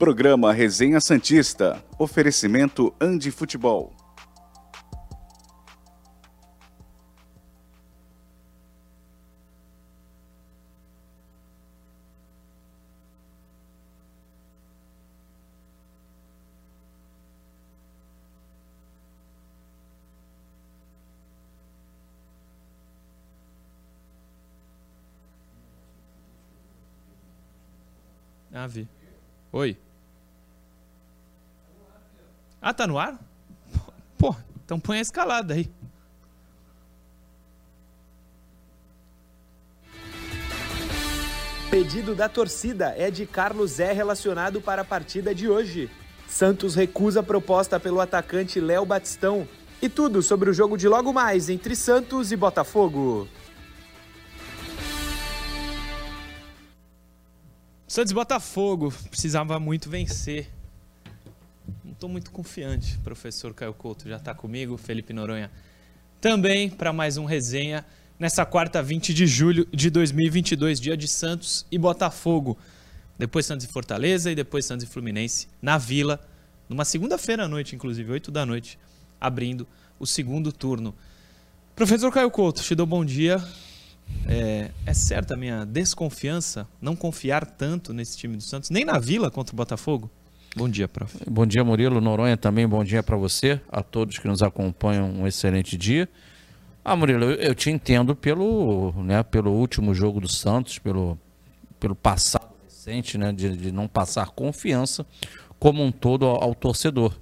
Programa Resenha Santista. Oferecimento Andi Futebol. Vi. Oi. Ah, tá no ar? Pô, então põe a escalada aí. Pedido da torcida é de Carlos é relacionado para a partida de hoje. Santos recusa a proposta pelo atacante Léo Batistão. E tudo sobre o jogo de logo mais entre Santos e Botafogo. Santos e Botafogo precisava muito vencer. Estou muito confiante. professor Caio Couto já está comigo, Felipe Noronha também para mais um resenha nessa quarta 20 de julho de 2022, dia de Santos e Botafogo. Depois Santos e Fortaleza e depois Santos e Fluminense na Vila, numa segunda-feira à noite, inclusive, 8 da noite, abrindo o segundo turno. Professor Caio Couto, te dou bom dia. É, é certa a minha desconfiança, não confiar tanto nesse time do Santos, nem na Vila contra o Botafogo? Bom dia, prof. Bom dia, Murilo. Noronha também, bom dia para você, a todos que nos acompanham, um excelente dia. Ah, Murilo, eu, eu, te entendo pelo, né, pelo último jogo do Santos, pelo, pelo passado recente, né, de, de não passar confiança como um todo ao, ao torcedor.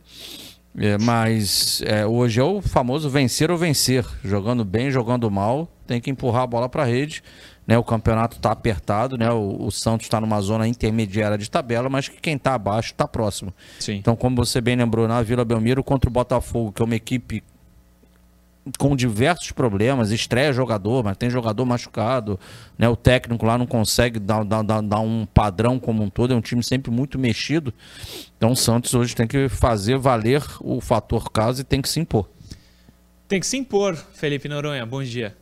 É, mas é, hoje é o famoso vencer ou vencer. Jogando bem, jogando mal, tem que empurrar a bola para a rede. Né, o campeonato está apertado, né, o, o Santos está numa zona intermediária de tabela, mas que quem está abaixo está próximo. Sim. Então, como você bem lembrou, na Vila Belmiro contra o Botafogo, que é uma equipe com diversos problemas, estreia jogador, mas tem jogador machucado, né? O técnico lá não consegue dar, dar, dar, dar, um padrão como um todo, é um time sempre muito mexido. Então o Santos hoje tem que fazer valer o fator casa e tem que se impor. Tem que se impor, Felipe Noronha. Bom dia.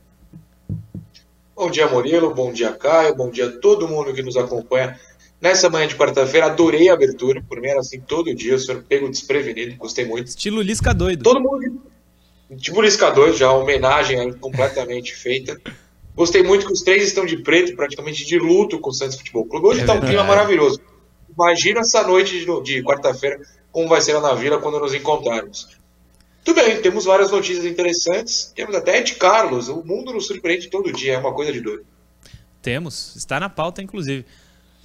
Bom dia, Murilo. Bom dia, Caio. Bom dia a todo mundo que nos acompanha nessa manhã de quarta-feira. Adorei a abertura. Por mim era assim todo dia. O senhor pego desprevenido. Gostei muito. Estilo Lisca doido. Todo mundo Tipo Lisca 2, já homenagem completamente feita. Gostei muito que os três estão de preto, praticamente de luto com o Santos Futebol Clube. Hoje está um clima maravilhoso. Imagina essa noite de, de quarta-feira, como vai ser lá na Vila quando nos encontrarmos. Tudo bem, temos várias notícias interessantes. Temos até de Carlos. O mundo nos surpreende todo dia, é uma coisa de doido. Temos, está na pauta, inclusive.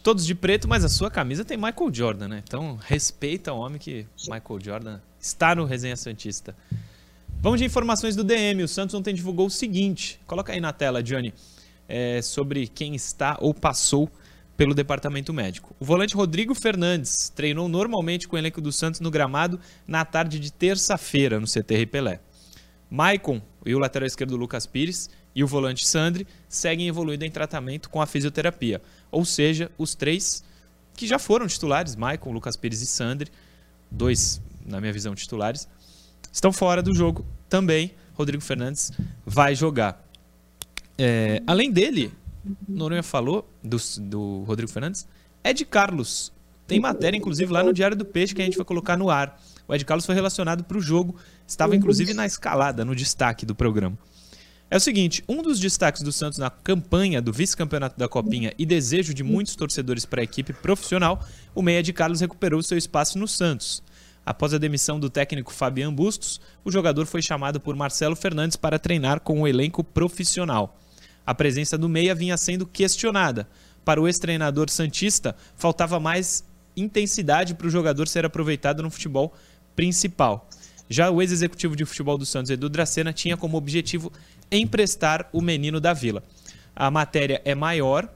Todos de preto, mas a sua camisa tem Michael Jordan, né? Então respeita o homem que Michael Jordan está no Resenha Santista. Vamos de informações do DM. O Santos ontem divulgou o seguinte: coloca aí na tela, Johnny, é, sobre quem está ou passou pelo departamento médico. O volante Rodrigo Fernandes treinou normalmente com o elenco do Santos no gramado na tarde de terça-feira no CTR Pelé. Maicon e o lateral esquerdo Lucas Pires e o volante Sandri seguem evoluindo em tratamento com a fisioterapia. Ou seja, os três que já foram titulares, Maicon, Lucas Pires e Sandri, dois, na minha visão, titulares, estão fora do jogo também. Rodrigo Fernandes vai jogar. É, além dele, Noronha falou do, do Rodrigo Fernandes, Ed Carlos. Tem matéria, inclusive, lá no Diário do Peixe que a gente vai colocar no ar. O Ed Carlos foi relacionado para o jogo, estava inclusive na escalada, no destaque do programa. É o seguinte, um dos destaques do Santos na campanha do vice-campeonato da Copinha e desejo de muitos torcedores para a equipe profissional, o meia de Carlos recuperou seu espaço no Santos. Após a demissão do técnico Fabian Bustos, o jogador foi chamado por Marcelo Fernandes para treinar com o elenco profissional. A presença do meia vinha sendo questionada. Para o ex-treinador Santista, faltava mais intensidade para o jogador ser aproveitado no futebol principal. Já o ex-executivo de futebol do Santos, Edu Dracena, tinha como objetivo emprestar o menino da Vila. A matéria é maior,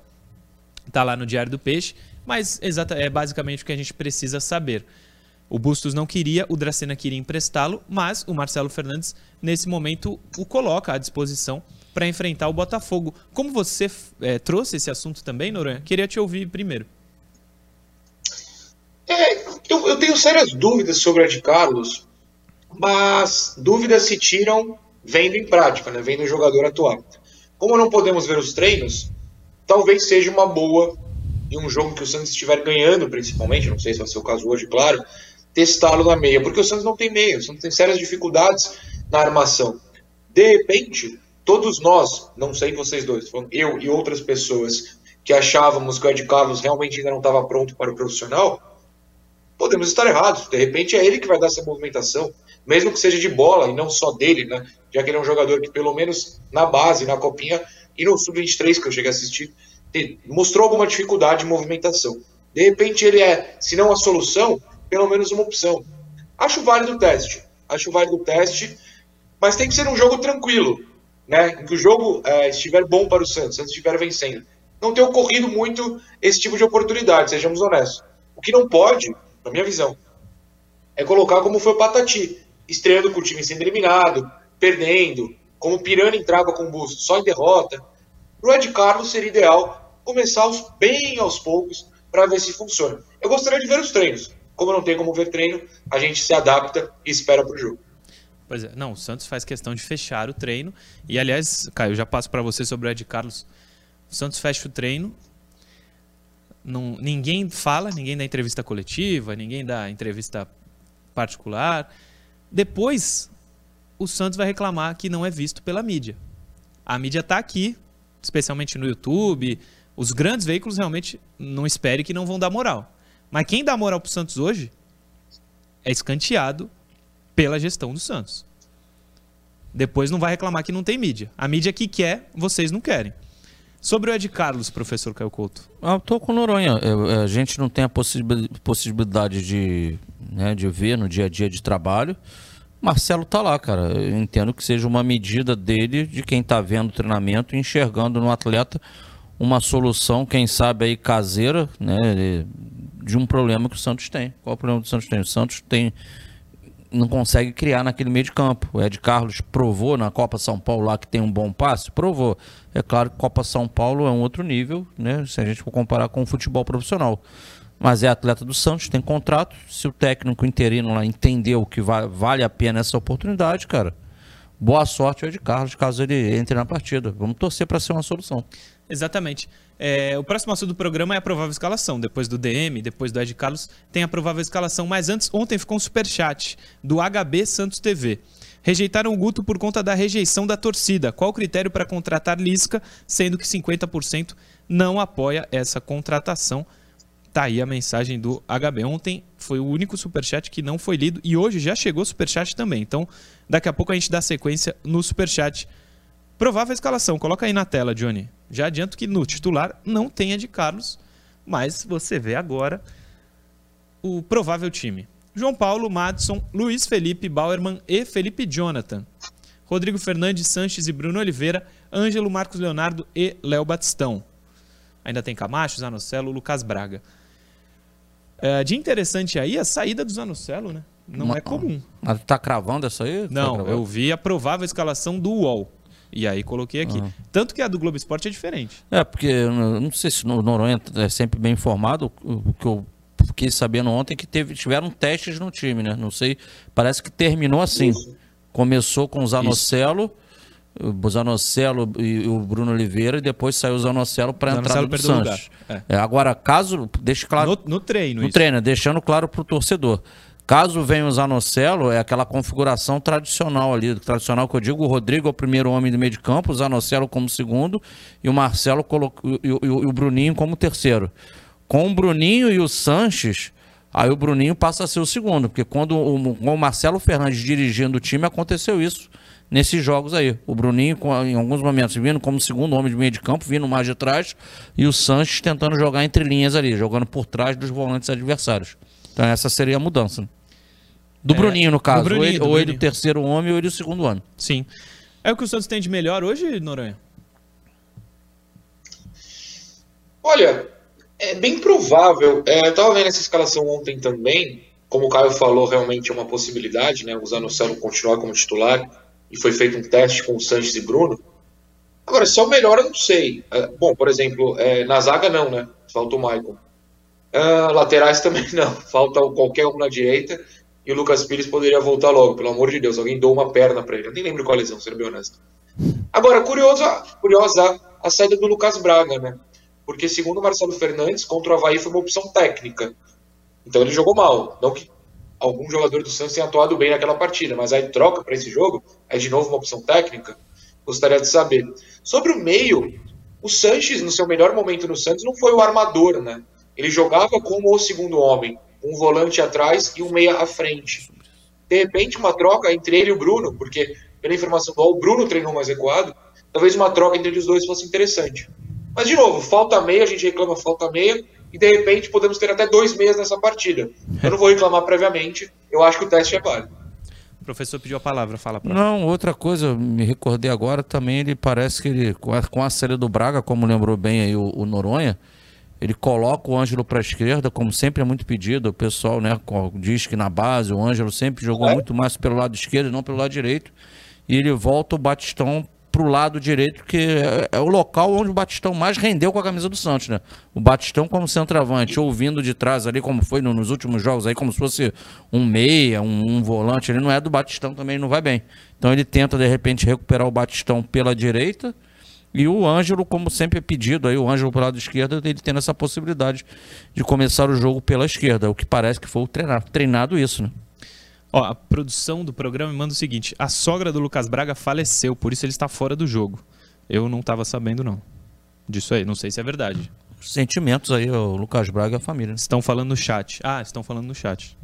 está lá no Diário do Peixe, mas é basicamente o que a gente precisa saber. O Bustos não queria, o Dracena queria emprestá-lo, mas o Marcelo Fernandes, nesse momento, o coloca à disposição para enfrentar o Botafogo. Como você é, trouxe esse assunto também, Noronha, queria te ouvir primeiro. É, eu, eu, tenho sérias dúvidas sobre a de Carlos, mas dúvidas se tiram vendo em prática, né, vendo o jogador atuar. Como não podemos ver os treinos, talvez seja uma boa em um jogo que o Santos estiver ganhando, principalmente, não sei se vai ser o caso hoje, claro, testá-lo na meia, porque o Santos não tem meia, o Santos tem sérias dificuldades na armação. De repente, todos nós, não sei vocês dois, eu e outras pessoas que achávamos que o Ed Carlos realmente ainda não estava pronto para o profissional, podemos estar errados. De repente é ele que vai dar essa movimentação, mesmo que seja de bola e não só dele, né? Já que ele é um jogador que, pelo menos na base, na copinha e no sub-23 que eu cheguei a assistir, mostrou alguma dificuldade de movimentação. De repente ele é, se não a solução, pelo menos uma opção. Acho válido o teste. Acho válido o teste, mas tem que ser um jogo tranquilo, né? Que o jogo é, estiver bom para o Santos, Santos estiver vencendo. Não tem ocorrido muito esse tipo de oportunidade, sejamos honestos. O que não pode, na minha visão, é colocar como foi o Patati, estreando com o time sendo eliminado, perdendo, como o Pirani entrava com o busto só em derrota. Para o Ed Carlos seria ideal começar aos, bem aos poucos para ver se funciona. Eu gostaria de ver os treinos. Como não tem como ver treino, a gente se adapta e espera para o jogo. Pois é, não, o Santos faz questão de fechar o treino. E aliás, Caio, eu já passo para você sobre o Ed Carlos. O Santos fecha o treino. Não, ninguém fala, ninguém dá entrevista coletiva, ninguém dá entrevista particular. Depois, o Santos vai reclamar que não é visto pela mídia. A mídia está aqui, especialmente no YouTube. Os grandes veículos realmente não espere que não vão dar moral. Mas quem dá moral para o Santos hoje é escanteado pela gestão do Santos. Depois não vai reclamar que não tem mídia. A mídia que quer, vocês não querem. Sobre o Ed Carlos, professor Caio Couto. Ah, tô com Noronha. É, a gente não tem a possibilidade de, né, de ver no dia a dia de trabalho. Marcelo tá lá, cara. Eu entendo que seja uma medida dele, de quem tá vendo o treinamento, enxergando no atleta uma solução, quem sabe aí caseira, né, de um problema que o Santos tem. Qual é o problema que o Santos tem? O Santos tem não consegue criar naquele meio de campo. O Ed Carlos provou na Copa São Paulo lá que tem um bom passe? Provou. É claro que Copa São Paulo é um outro nível, né? Se a gente for comparar com o futebol profissional. Mas é atleta do Santos, tem contrato. Se o técnico interino lá entendeu que vale a pena essa oportunidade, cara, boa sorte ao Ed Carlos, caso ele entre na partida. Vamos torcer para ser uma solução. Exatamente. É, o próximo assunto do programa é a provável escalação. Depois do DM, depois do Ed Carlos, tem a provável escalação. Mas antes, ontem ficou um superchat do HB Santos TV. Rejeitaram o Guto por conta da rejeição da torcida. Qual o critério para contratar Lisca, sendo que 50% não apoia essa contratação? Tá aí a mensagem do HB. Ontem foi o único superchat que não foi lido e hoje já chegou superchat também. Então, daqui a pouco a gente dá sequência no superchat. Provável escalação, coloca aí na tela, Johnny. Já adianto que no titular não tem de Carlos, mas você vê agora o provável time. João Paulo, Madison, Luiz Felipe, Bauerman e Felipe Jonathan. Rodrigo Fernandes, Sanches e Bruno Oliveira, Ângelo, Marcos Leonardo e Léo Batistão. Ainda tem Camacho, Zanocelo, Lucas Braga. É, de interessante aí a saída do Zanocelo, né? Não é comum. Mas tá cravando essa aí? Não, tá eu vi a provável escalação do UOL. E aí coloquei aqui. Uhum. Tanto que a do Globo Esporte é diferente. É, porque eu não sei se o Noronha é sempre bem informado, o que eu fiquei sabendo ontem que teve, tiveram testes no time, né? Não sei, parece que terminou assim. Isso. Começou com o Zanocelo, o Zanocelo e o Bruno Oliveira, e depois saiu o Zanocelo para entrar no Santos. É. É, agora, caso, deixe claro. No, no treino, No isso. treino, deixando claro para o torcedor. Caso venha o Zanocelo, é aquela configuração tradicional ali, tradicional que eu digo, o Rodrigo é o primeiro homem do meio de campo, o Zanocelo como segundo e o Marcelo colo... e, o, e o Bruninho como terceiro. Com o Bruninho e o Sanches, aí o Bruninho passa a ser o segundo, porque quando o, o Marcelo Fernandes dirigindo o time, aconteceu isso nesses jogos aí. O Bruninho, em alguns momentos, vindo como segundo homem de meio de campo, vindo mais de trás, e o Sanches tentando jogar entre linhas ali, jogando por trás dos volantes adversários. Então essa seria a mudança. Do é, Bruninho, no caso. Bruninho, ou, ele, ou ele o terceiro homem ou ele o segundo homem. Sim. É o que o Santos tem de melhor hoje, Noronha? Olha, é bem provável. É, eu estava vendo essa escalação ontem também. Como o Caio falou, realmente é uma possibilidade, né? O Zanocelo continuar como titular. E foi feito um teste com o Sanches e Bruno. Agora, se é o melhor, eu não sei. É, bom, por exemplo, é, na zaga não, né? Falta o Michael. Uh, laterais também não. Falta qualquer um na direita. E o Lucas Pires poderia voltar logo, pelo amor de Deus. Alguém deu uma perna para ele. Eu nem lembro qual lesão, sendo bem honesto. Agora, curiosa, curiosa a saída do Lucas Braga, né? porque segundo o Marcelo Fernandes, contra o Havaí foi uma opção técnica. Então ele jogou mal. Não que algum jogador do Santos tenha atuado bem naquela partida, mas aí troca para esse jogo, é de novo uma opção técnica. Gostaria de saber. Sobre o meio, o Sanches, no seu melhor momento no Santos, não foi o armador, né? Ele jogava como o segundo homem, um volante atrás e um meia à frente. De repente, uma troca entre ele e o Bruno, porque, pela informação do o Bruno treinou mais recuado, talvez uma troca entre os dois fosse interessante. Mas, de novo, falta meia, a gente reclama falta meia, e de repente podemos ter até dois meses nessa partida. Eu não vou reclamar previamente, eu acho que o teste é válido. O professor pediu a palavra, fala para Não, outra coisa, me recordei agora também, ele parece que ele, com a, com a série do Braga, como lembrou bem aí o, o Noronha, ele coloca o Ângelo para a esquerda, como sempre é muito pedido. O pessoal né, diz que na base o Ângelo sempre jogou é. muito mais pelo lado esquerdo e não pelo lado direito. E ele volta o Batistão para o lado direito, que é, é, o local onde o Batistão mais rendeu com a camisa do Santos, né? O Batistão como centroavante, ouvindo de trás ali, como foi no, nos últimos jogos aí, como se fosse um meia, um, um, volante, ele não é do Batistão também, não vai bem. Então ele tenta, de repente, recuperar o Batistão pela direita, e o Ângelo, como sempre é pedido, aí o Ângelo pelo lado esquerdo, ele tendo essa possibilidade de começar o jogo pela esquerda, o que parece que foi o treinado, treinado isso, né? Ó, a produção do programa me manda o seguinte: a sogra do Lucas Braga faleceu, por isso ele está fora do jogo. Eu não estava sabendo, não. Disso aí, não sei se é verdade. Sentimentos aí, o Lucas Braga e a família. Né? Estão falando no chat. Ah, estão falando no chat.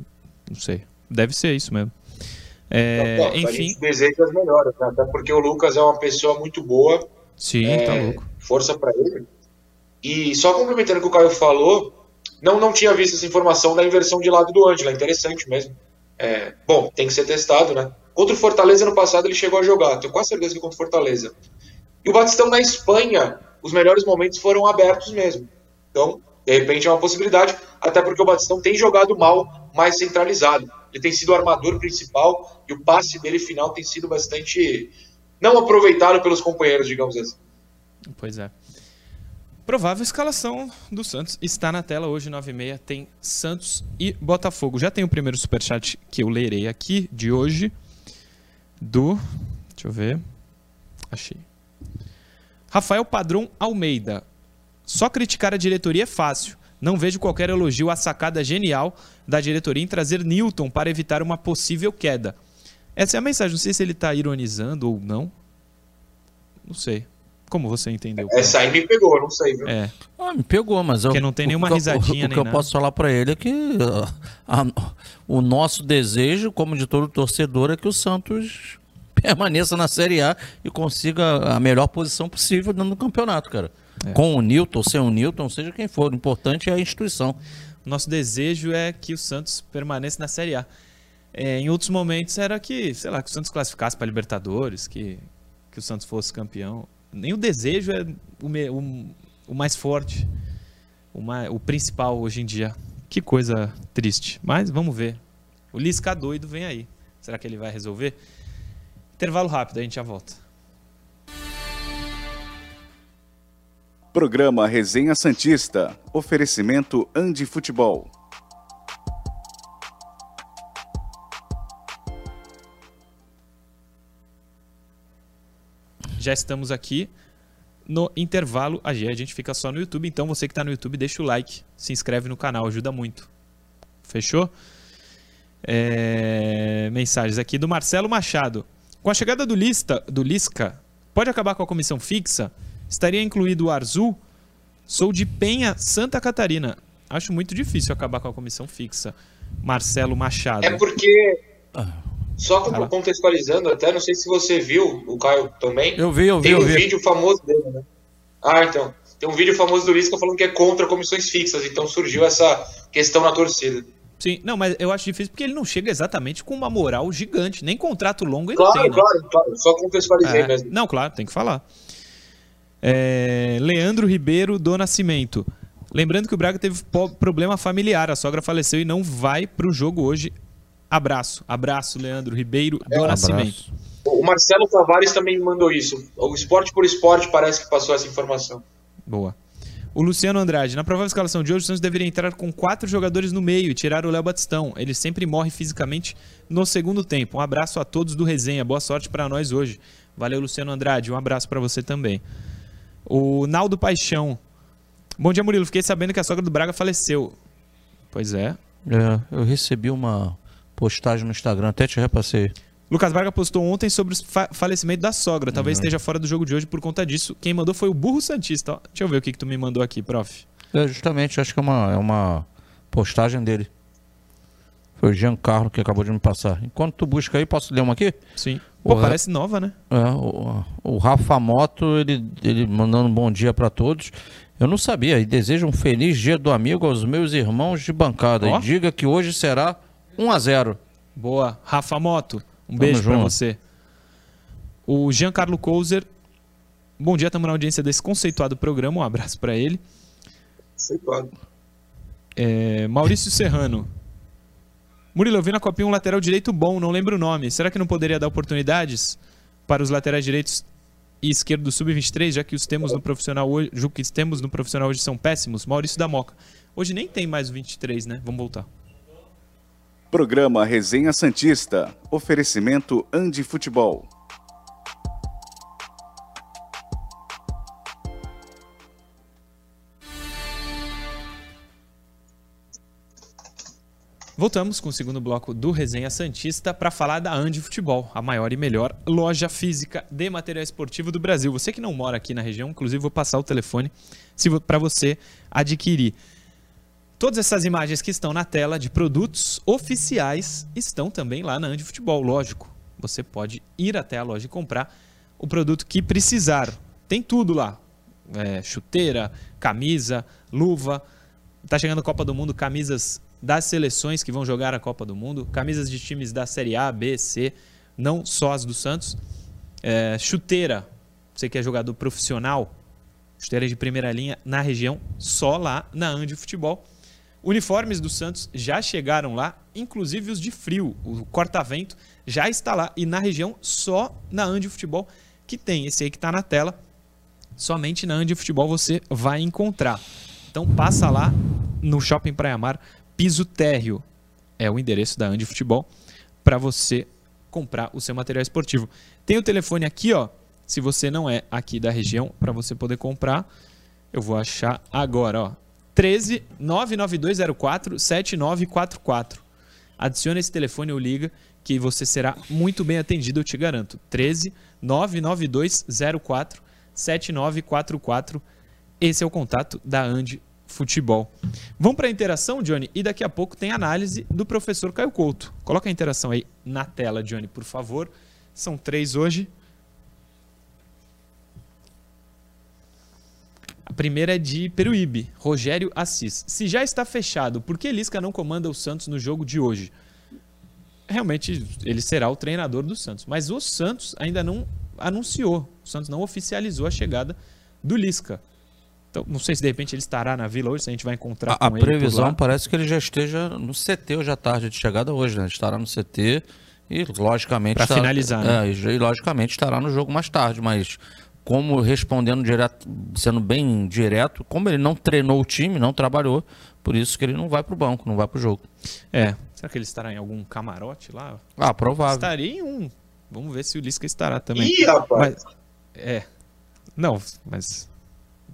Não sei. Deve ser isso mesmo. É, não, enfim. A gente deseja as melhoras, né? até porque o Lucas é uma pessoa muito boa. Sim, é, tá louco. Força para ele. E só complementando o que o Caio falou, não, não tinha visto essa informação da inversão de lado do Ângelo. É interessante mesmo. É, bom, tem que ser testado, né? Contra o Fortaleza no passado ele chegou a jogar, tenho quase certeza que contra o Fortaleza. E o Batistão na Espanha, os melhores momentos foram abertos mesmo. Então, de repente é uma possibilidade, até porque o Batistão tem jogado mal, mais centralizado. Ele tem sido o armador principal e o passe dele final tem sido bastante não aproveitado pelos companheiros, digamos assim. Pois é. Provável escalação do Santos está na tela hoje, 9h30. Tem Santos e Botafogo. Já tem o primeiro superchat que eu lerei aqui de hoje. Do. Deixa eu ver. Achei. Rafael Padrão Almeida. Só criticar a diretoria é fácil. Não vejo qualquer elogio à sacada genial da diretoria em trazer Newton para evitar uma possível queda. Essa é a mensagem. Não sei se ele está ironizando ou não. Não sei. Como você entendeu? Essa aí me pegou, não sei, viu? É. Ah, me pegou, mas Porque eu, não tem nenhuma o, risadinha o, o, nem que eu nada. posso falar para ele é que a, a, o nosso desejo, como de todo torcedor, é que o Santos permaneça na Série A e consiga a melhor posição possível dentro do campeonato, cara. É. Com o Newton, sem o Newton, seja quem for. O importante é a instituição. Nosso desejo é que o Santos permaneça na Série A. É, em outros momentos era que, sei lá, que o Santos classificasse para Libertadores, que, que o Santos fosse campeão nem o desejo é o, o, o mais forte, o, mais, o principal hoje em dia. Que coisa triste. Mas vamos ver. O Lisca doido vem aí. Será que ele vai resolver? Intervalo rápido, a gente já volta. Programa Resenha Santista. Oferecimento Andi Futebol. Já estamos aqui no intervalo A gente fica só no YouTube, então você que está no YouTube, deixa o like, se inscreve no canal, ajuda muito. Fechou? É... Mensagens aqui do Marcelo Machado. Com a chegada do, Lista, do Lisca, pode acabar com a comissão fixa? Estaria incluído o Arzul? Sou de Penha, Santa Catarina. Acho muito difícil acabar com a comissão fixa. Marcelo Machado. É porque ah. Só contextualizando até, não sei se você viu, o Caio também. Eu vi, eu vi. Tem um vi. vídeo famoso dele, né? Ah, então. Tem um vídeo famoso do Lisca falando que é contra comissões fixas, então surgiu essa questão na torcida. Sim, não, mas eu acho difícil porque ele não chega exatamente com uma moral gigante, nem contrato longo ele claro, tem. Né? Claro, claro, só contextualizei é, mesmo. Não, claro, tem que falar. É, Leandro Ribeiro do Nascimento. Lembrando que o Braga teve problema familiar, a sogra faleceu e não vai para o jogo hoje Abraço, abraço, Leandro Ribeiro do é, Nascimento. O Marcelo Tavares também me mandou isso. O Esporte por Esporte parece que passou essa informação. Boa. O Luciano Andrade, na provável escalação de hoje, o Santos deveria entrar com quatro jogadores no meio e tirar o Léo Batistão. Ele sempre morre fisicamente no segundo tempo. Um abraço a todos do Resenha. Boa sorte para nós hoje. Valeu, Luciano Andrade. Um abraço para você também. O Naldo Paixão. Bom dia, Murilo. Fiquei sabendo que a sogra do Braga faleceu. Pois é. É, eu recebi uma postagem no Instagram, até te repassei. Lucas Braga postou ontem sobre o fa falecimento da sogra. Talvez uhum. esteja fora do jogo de hoje por conta disso. Quem mandou foi o Burro Santista. Ó, deixa eu ver o que, que tu me mandou aqui, prof. É, justamente, acho que é uma, é uma postagem dele. Foi o Giancarlo que acabou de me passar. Enquanto tu busca aí, posso ler uma aqui? Sim. Pô, o parece nova, né? É, o, o Rafa Moto, ele, ele mandando um bom dia para todos. Eu não sabia. E desejo um feliz dia do amigo aos meus irmãos de bancada. Oh. E diga que hoje será 1 a 0 Boa. Rafa Moto, um Tamo beijo para você. O Giancarlo Couser. Bom dia, estamos na audiência desse conceituado programa. Um abraço para ele. Conceituado. É, Maurício Serrano. Murilo, eu vi na copinha um lateral direito bom, não lembro o nome. Será que não poderia dar oportunidades para os laterais direitos e esquerdo do sub-23, já que os temos no profissional hoje, que temos no profissional hoje são péssimos. Maurício da Moca. Hoje nem tem mais o 23, né? Vamos voltar. Programa Resenha Santista. Oferecimento Andi Futebol. Voltamos com o segundo bloco do Resenha Santista para falar da Andi Futebol, a maior e melhor loja física de material esportivo do Brasil. Você que não mora aqui na região, inclusive vou passar o telefone para você adquirir. Todas essas imagens que estão na tela de produtos oficiais estão também lá na Andi Futebol, lógico. Você pode ir até a loja e comprar o produto que precisar. Tem tudo lá: é, chuteira, camisa, luva. Tá chegando a Copa do Mundo, camisas das seleções que vão jogar a Copa do Mundo, camisas de times da Série A, B, C, não só as do Santos. É, chuteira, você que é jogador profissional, chuteira de primeira linha na região, só lá na Andi Futebol. Uniformes do Santos já chegaram lá, inclusive os de frio. O corta-vento já está lá e na região só na Andi Futebol que tem. Esse aí que está na tela, somente na Andi Futebol você vai encontrar. Então passa lá no Shopping Praia Mar Piso Térreo é o endereço da Andi Futebol para você comprar o seu material esportivo. Tem o telefone aqui, ó. Se você não é aqui da região, para você poder comprar, eu vou achar agora, ó. 13 99204 7944. Adicione esse telefone ou liga que você será muito bem atendido, eu te garanto. 13 99204 7944. Esse é o contato da Andi futebol. Vamos para a interação, Johnny, e daqui a pouco tem análise do professor Caio Couto. Coloca a interação aí na tela, Johnny, por favor. São três hoje. A primeira é de Peruíbe, Rogério Assis. Se já está fechado, por que Lisca não comanda o Santos no jogo de hoje? Realmente ele será o treinador do Santos, mas o Santos ainda não anunciou, o Santos não oficializou a chegada do Lisca. Então, não sei se de repente ele estará na vila hoje, se a gente vai encontrar a, com a ele. A previsão parece que ele já esteja no CT hoje à tarde de chegada hoje, né? Estará no CT e logicamente. Para finalizar, né? É, e logicamente estará no jogo mais tarde, mas como respondendo direto, sendo bem direto, como ele não treinou o time, não trabalhou, por isso que ele não vai para o banco, não vai para o jogo. É. Será que ele estará em algum camarote lá? Ah, provável. Estaria em um. Vamos ver se o Lisca estará também. Ih, rapaz! Mas, é. Não, mas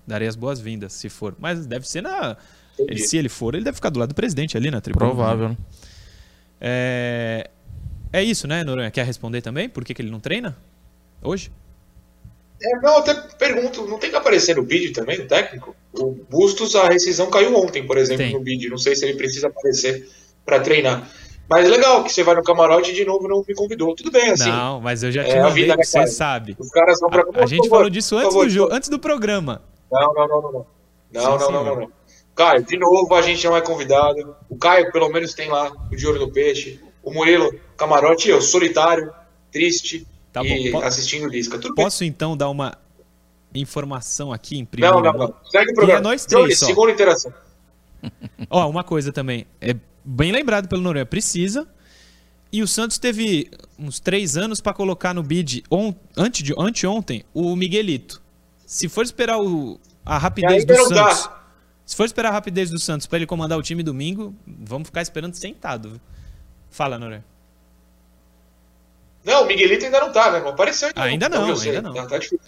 darei as boas-vindas, se for. Mas deve ser na. Ele, se ele for, ele deve ficar do lado do presidente ali na tribuna. Provável. Né? É, é isso, né, Noronha? Quer responder também? Por que, que ele não treina hoje? É, não, até pergunto, não tem que aparecer no bid também, o técnico? O Bustos, a rescisão caiu ontem, por exemplo, tem. no bid. Não sei se ele precisa aparecer para treinar. Mas é legal que você vai no camarote e de novo não me convidou. Tudo bem, assim. Não, mas eu já te é, mandei, vida, né, você sabe. Os caras vão pra... A, a gente falou disso antes do jogo, antes do programa. Não, não, não, não. Não, não, não, não, não, Caio, de novo a gente não é convidado. O Caio, pelo menos, tem lá o de olho no peixe. O Murilo, camarote, eu, solitário, triste tá e bom. assistindo Lisca. Tudo Posso bem. então dar uma informação aqui em primeiro Não, não, não. Segue o programa. E é nós três, Johnny, segunda interação. Ó, uma coisa também. É bem lembrado pelo Noronha. Precisa. E o Santos teve uns três anos para colocar no bid on, ante de, anteontem o Miguelito. Se for esperar o, a rapidez do Santos. Dá. Se for esperar a rapidez do Santos para ele comandar o time domingo, vamos ficar esperando sentado. Fala, Noré. Não, o Miguelito ainda não tá, né? Não apareceu ainda. Ainda não, ainda não. Tá, tá difícil.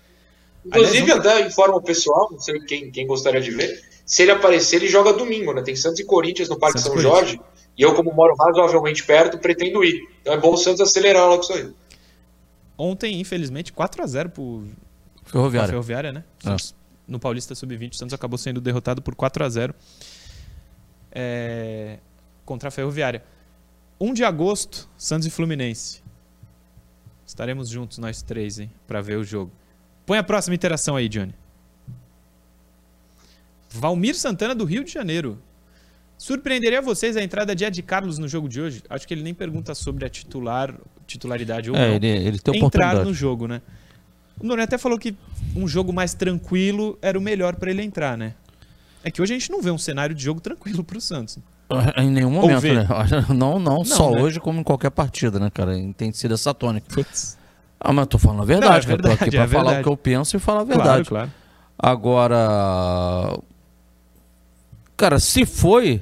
Inclusive, Aliás, até em forma pessoal, não sei quem, quem gostaria de ver. Se ele aparecer, ele joga domingo, né? Tem Santos e Corinthians no Parque Santos São Jorge. E eu, como moro razoavelmente perto, pretendo ir. Então é bom o Santos acelerar logo isso aí. Ontem, infelizmente, 4x0 pro Ferroviária. Ferroviária, né? É. Santos- No Paulista Sub-20, o Santos acabou sendo derrotado por 4x0 é, contra a Ferroviária. 1 de agosto, Santos e Fluminense. Estaremos juntos, nós três, hein? Pra ver o jogo. Põe a próxima interação aí, Johnny. Valmir Santana, do Rio de Janeiro. Surpreenderia vocês a entrada de Ed Carlos no jogo de hoje? Acho que ele nem pergunta sobre a titular, titularidade ou É, não ele, ele tem entrar no jogo, né? O Noronha até falou que um jogo mais tranquilo era o melhor pra ele entrar, né? É que hoje a gente não vê um cenário de jogo tranquilo pro Santos. Em nenhum momento, né? Não, não, só né? hoje, como em qualquer partida, né, cara? Tem sido essa tônica. Putz. Ah, mas eu tô falando a verdade, Não, é cara. Eu tô aqui verdade, pra é falar verdade. o que eu penso e falar a Claro, verdade. claro. Agora, cara, se foi,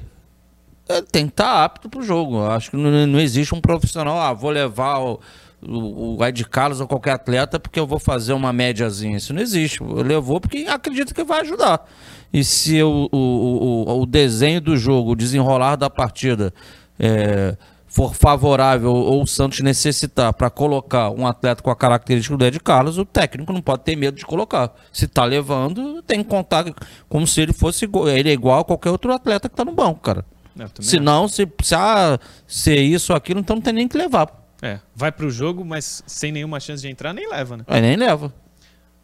é, tem que estar apto pro jogo. Acho que não, não existe um profissional, ah, vou levar o, o, o Ed Carlos ou qualquer atleta porque eu vou fazer uma médiazinha. Isso não existe. Eu levou porque acredito que vai ajudar. E se o, o, o, o desenho do jogo, o desenrolar da partida é, for favorável ou o Santos necessitar para colocar um atleta com a característica do Ed Carlos, o técnico não pode ter medo de colocar. Se tá levando, tem que contar como se ele fosse igual, ele é igual a qualquer outro atleta que tá no banco, cara. Também Se não, se, se, ah, se é isso ou aquilo, então não tem nem que levar. É, vai pro jogo, mas sem nenhuma chance de entrar, nem leva, né? Aí nem leva.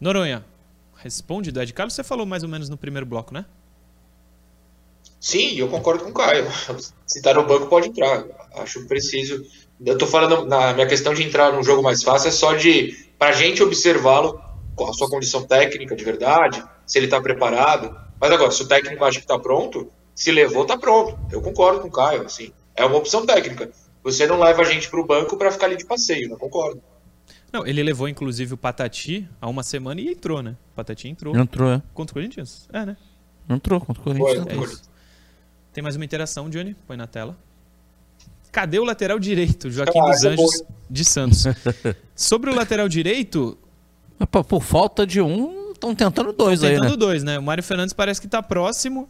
Noronha, responde do Ed Carlos. Você falou mais ou menos no primeiro bloco, né? Sim, eu concordo com o Caio. Se tá no banco, pode entrar. Acho preciso. Eu tô falando, na minha questão de entrar num jogo mais fácil é só de pra gente observá-lo a sua condição técnica de verdade, se ele tá preparado. Mas agora, se o técnico acha que tá pronto, se levou, tá pronto. Eu concordo com o Caio, assim. É uma opção técnica. Você não leva a gente pro banco pra ficar ali de passeio, não concordo. Não, ele levou inclusive o Patati há uma semana e entrou, né? O Patati entrou Entrou, é. contra o Corinthians. É, né? Entrou contra o Foi, Corinthians. É concordo. isso. Tem mais uma interação, Johnny? Põe na tela. Cadê o lateral direito, Joaquim Ah, dos é Anjos de Santos? Sobre o lateral direito, por falta de um, estão tentando dois aí, tentando né? dois, né? O Mário Fernandes parece que tá próximo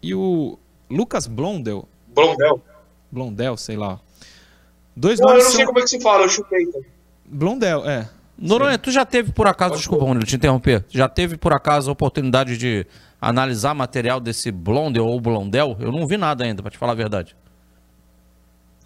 e o Lucas Blondel, Blondel. Blondel, sei lá. Dois Não, eu nomes não sei são... como é que se fala, eu chutei. tá? Blondel, é. Noronha, tu já teve por acaso, Pode desculpa, Murilo, te interromper, já teve por acaso a oportunidade de analisar material desse Blondel ou Blondel? Eu não vi nada ainda, pra te falar a verdade.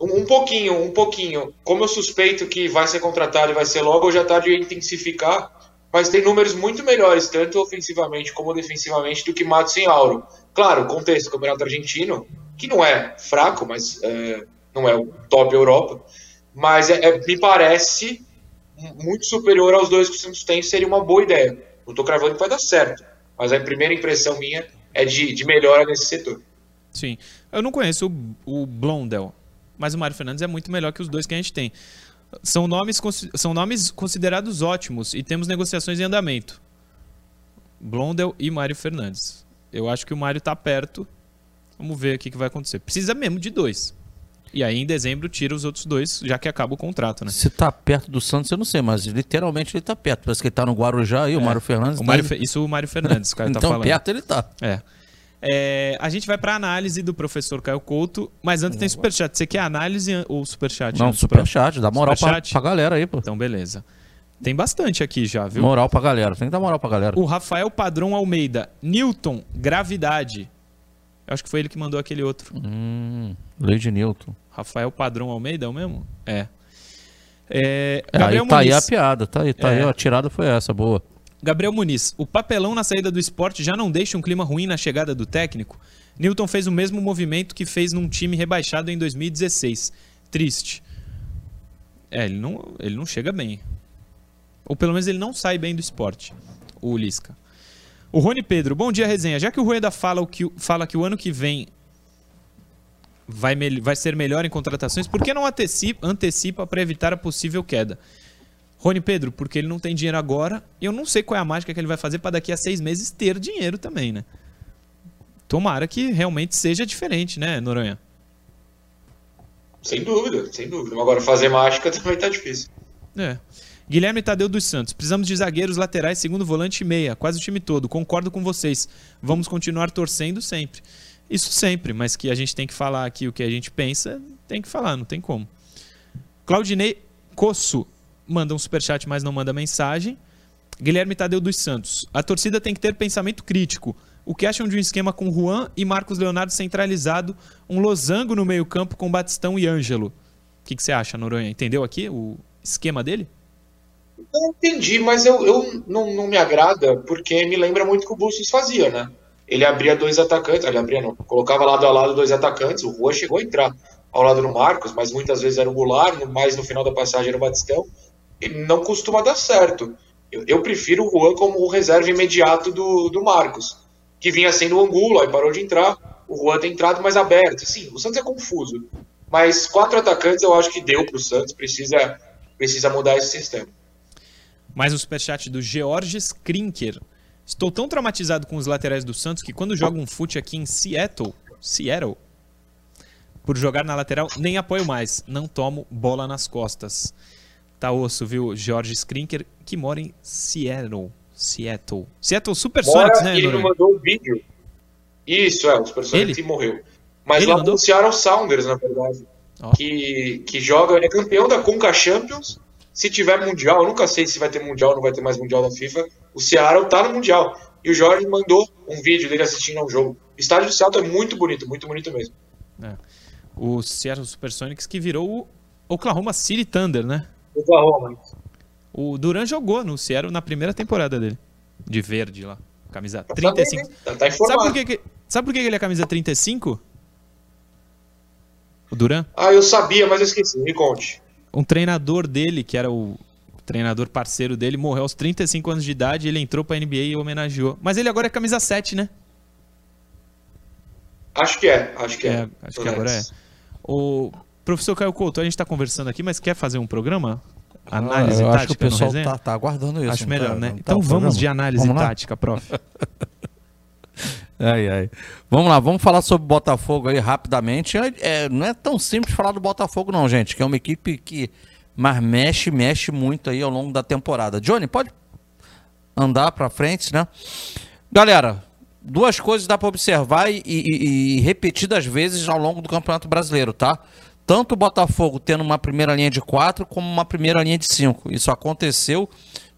Um, um pouquinho, um pouquinho. Como eu suspeito que vai ser contratado e vai ser logo, tarde eu ia intensificar, mas tem números muito melhores, tanto ofensivamente como defensivamente, do que Matos em Auro. Claro, contexto do Campeonato Argentino, que não é fraco, mas é, não é o top Europa, mas é- é- me parece muito superior aos dois que o Santos tem, seria uma boa ideia. Não estou cravando que vai dar certo, mas a primeira impressão minha é de, de melhora nesse setor. Sim. Eu não conheço o, o Blondel, mas o Mário Fernandes é muito melhor que os dois que a gente tem. São nomes, são nomes considerados ótimos e temos negociações em andamento. Blondel e Mário Fernandes. Eu acho que o Mário tá perto. Vamos ver o que, que vai acontecer. Precisa mesmo de dois. E aí em dezembro tira os outros dois, já que acaba o contrato, né? Se tá perto do Santos, eu não sei, mas literalmente ele tá perto. Parece que ele tá no Guarujá aí, o Mário Fernandes. É. O tá Mário indo- Fe- Isso o Mário Fernandes, o cara então tá falando. perto ele tá. É. É, a gente vai pra análise do professor Caio Couto, mas antes tem superchat. Você quer análise ou superchat? Não, antes pra- superchat, dá moral pra, Superchat? pra galera aí, pô. Então, beleza. Tem bastante aqui já, viu? Moral pra galera, tem que dar moral pra galera. O Rafael Padrão Almeida. Newton, gravidade. Eu acho que foi ele que mandou aquele outro. Hum, lei de Newton. Rafael Padrão Almeida é o mesmo? É. É, É, Gabriel aí tá aí a Muniz. piada, tá aí, tá É. aí, ó, a tirada foi essa, boa. Gabriel Muniz. O papelão na saída do esporte já não deixa um clima ruim na chegada do técnico? Newton fez o mesmo movimento que fez num time rebaixado em 2016. Triste. É, ele não, ele não chega bem. Ou pelo menos ele não sai bem do esporte, o Lisca. O Rony Pedro, bom dia, resenha. Já que o Rueda fala, o que, fala que o ano que vem vai, vai ser melhor em contratações, por que não antecipa, antecipa para evitar a possível queda? Rony Pedro, porque ele não tem dinheiro agora e eu não sei qual é a mágica que ele vai fazer para daqui a seis meses ter dinheiro também, né? Tomara que realmente seja diferente, né, Noronha? Sem dúvida, sem dúvida. Agora fazer mágica também tá difícil. É. Guilherme Tadeu dos Santos. Precisamos de zagueiros, laterais, segundo volante e meia. Quase o time todo. Concordo com vocês. Vamos continuar torcendo sempre. Isso sempre, mas que a gente tem que falar aqui o que a gente pensa, tem que falar, não tem como. Claudinei Coço manda um superchat, mas não manda mensagem. Guilherme Tadeu dos Santos. A torcida tem que ter pensamento crítico. O que acham de um esquema com Juan e Marcos Leonardo centralizado, um losango no meio-campo com Batistão e Ângelo? O que, que, você acha, Noronha? Entendeu aqui o esquema dele? Eu entendi, mas eu, eu não, não, me agrada porque me lembra muito o que o Bustos fazia, né? Ele abria dois atacantes, ele abria não, colocava lado a lado dois atacantes, o Juan chegou a entrar ao lado do Marcos, mas muitas vezes era o Goulart, mais no final da passagem era o Batistão, e não costuma dar certo. Eu, eu prefiro o Juan como o reserva imediato do, do Marcos, que vinha sendo o Angulo, aí parou de entrar, o Juan tem entrado mais aberto. Sim, o Santos é confuso, mas quatro atacantes eu acho que deu para o Santos, precisa, precisa mudar esse sistema. Mais um superchat do Georges Krinker. Estou tão traumatizado com os laterais do Santos que quando jogo um fute aqui em Seattle, Seattle, por jogar na lateral, nem apoio mais. Não tomo bola nas costas. Tá osso, viu? Jorge Skrinker, que mora em Seattle. Seattle. Seattle Supersonics, né? Ele não mandou o vídeo. Isso, é, o Supersonics morreu. Mas ele lá mandou? anunciaram o Sounders, na verdade. Oh. Que, que joga, é campeão da Conca Champions. Se tiver Mundial, eu nunca sei se vai ter Mundial ou não vai ter mais Mundial da FIFA. O Seattle tá no Mundial. E o Jorge mandou um vídeo dele assistindo ao jogo. O estádio do Seattle é muito bonito, muito bonito mesmo. É o Seattle Supersonics, que virou o Oklahoma City Thunder, né? Oklahoma. O Duran jogou no Seattle na primeira temporada dele. De verde lá. Camisa tá 35. Sabendo, tá, tá sabe, por que, que, sabe por que ele é camisa 35? O Duran? Ah, eu sabia, mas eu esqueci. Me conte. Um treinador dele, que era o treinador parceiro dele, morreu aos 35 anos de idade. Ele entrou pra NBA e homenageou. Mas ele agora é camisa 7, né? Acho que é, acho que é. é acho que agora é. O professor Caio Couto, a gente está conversando aqui, mas quer fazer um programa? Análise ah, tática acho que o pessoal está tá aguardando isso. Acho melhor, tá, né? Então tá vamos de análise vamos tática, prof. ai, ai. Vamos lá, vamos falar sobre o Botafogo aí rapidamente. É, é, não é tão simples falar do Botafogo não, gente, que é uma equipe que mas mexe, mexe muito aí ao longo da temporada. Johnny, pode andar para frente, né? Galera, duas coisas dá para observar e, e, e repetidas vezes ao longo do Campeonato Brasileiro, tá? Tanto o Botafogo tendo uma primeira linha de quatro como uma primeira linha de cinco. Isso aconteceu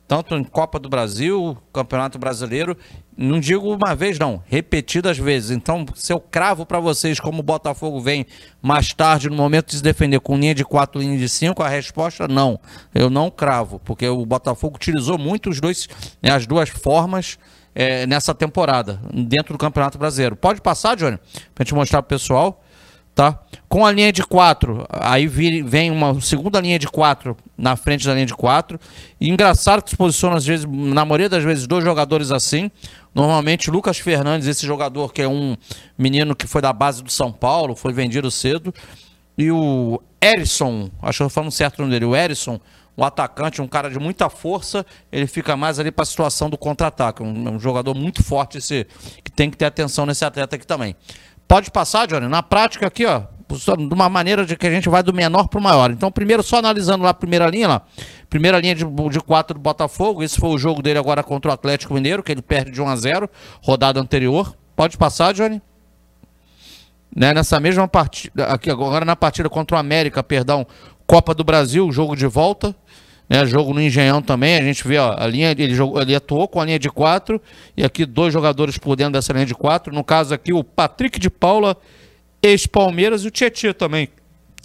tanto em Copa do Brasil, Campeonato Brasileiro, não digo uma vez não, repetidas vezes. Então, se eu cravo para vocês como o Botafogo vem mais tarde no momento de se defender com linha de quatro, linha de cinco, a resposta não. Eu não cravo, porque o Botafogo utilizou muito os dois, né, as duas formas é, nessa temporada, dentro do Campeonato Brasileiro. Pode passar, Johnny? Pra gente mostrar pro pessoal. Tá? Com a linha de quatro, aí vem uma segunda linha de quatro na frente da linha de quatro. Engraçado que se posiciona, às vezes, na maioria das vezes, dois jogadores assim. Normalmente, Lucas Fernandes, esse jogador que é um menino que foi da base do São Paulo, foi vendido cedo. E o Erisson, acho que eu falando certo o nome dele, o Erisson, o atacante, um cara de muita força, ele fica mais ali para a situação do contra-ataque. Um, um, jogador muito forte esse, que tem que ter atenção nesse atleta aqui também. Pode passar, Johnny? Na prática aqui, ó, de uma maneira de que a gente vai do menor para o maior. Então, primeiro, só analisando lá a primeira linha, lá, primeira linha de, de quatro do Botafogo, esse foi o jogo dele agora contra o Atlético Mineiro, que ele perde de 1 a 0 rodada anterior. Pode passar, Johnny? Né, nessa mesma partida, aqui agora na partida contra o América, perdão, Copa do Brasil, jogo de volta, né, jogo no Engenhão também, a gente vê ó, a linha, ele, jogou, ele atuou com a linha de quatro, e aqui dois jogadores por dentro dessa linha de quatro. No caso aqui, o Patrick de Paula, ex-Palmeiras, e o Tietchan também,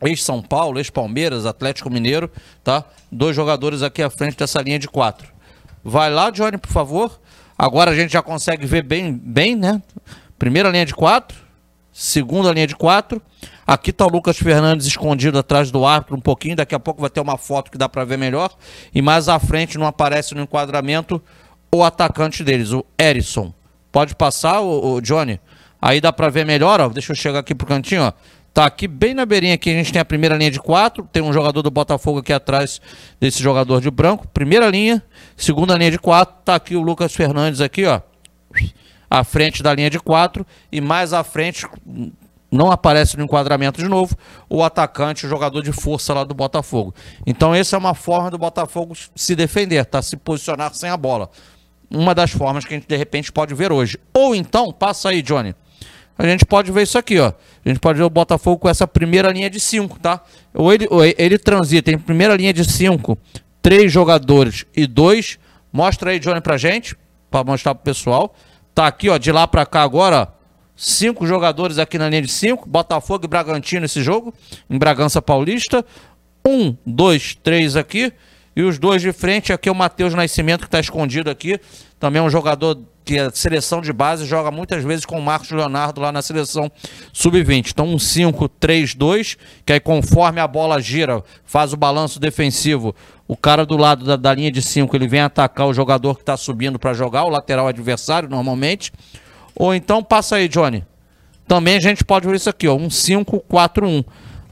ex-São Paulo, ex-Palmeiras, Atlético Mineiro, tá? Dois jogadores aqui à frente dessa linha de quatro. Vai lá, Johnny, por favor. Agora a gente já consegue ver bem, bem, né? Primeira linha de quatro, segunda linha de quatro. Aqui está o Lucas Fernandes escondido atrás do árbitro um pouquinho. Daqui a pouco vai ter uma foto que dá para ver melhor. E mais à frente não aparece no enquadramento o atacante deles, o Erisson. Pode passar, o, Johnny? Aí dá para ver melhor, ó. Deixa eu chegar aqui pro cantinho, ó. Tá aqui bem na beirinha aqui, a gente tem a primeira linha de quatro, tem um jogador do Botafogo aqui atrás desse jogador de branco. Primeira linha, segunda linha de quatro, tá aqui o Lucas Fernandes aqui, ó. À frente da linha de quatro e mais à frente não aparece no enquadramento de novo, o atacante, o jogador de força lá do Botafogo. Então, essa é uma forma do Botafogo se defender, tá? Se posicionar sem a bola. Uma das formas que a gente de repente pode ver hoje. Ou então, passa aí, Johnny. A gente pode ver isso aqui, ó. A gente pode ver o Botafogo com essa primeira linha de 5, tá? Ou ele, ou ele transita em primeira linha de 5, três jogadores e dois. Mostra aí, Johnny, pra gente, para mostrar pro pessoal. Tá aqui, ó, de lá pra cá agora, ó cinco jogadores aqui na linha de cinco, Botafogo e Bragantino esse jogo, em Bragança Paulista. Um, dois, três aqui. E os dois de frente, aqui é o Matheus Nascimento, que está escondido aqui. Também é um jogador que é seleção de base, joga muitas vezes com o Marcos Leonardo lá na seleção sub-20. Então, um 5-3-2, que aí conforme a bola gira, faz o balanço defensivo. O cara do lado da, da linha de 5, ele vem atacar o jogador que está subindo para jogar, o lateral adversário, normalmente. Ou então, passa aí, Johnny. Também a gente pode ver isso aqui, ó, um 5-4-1.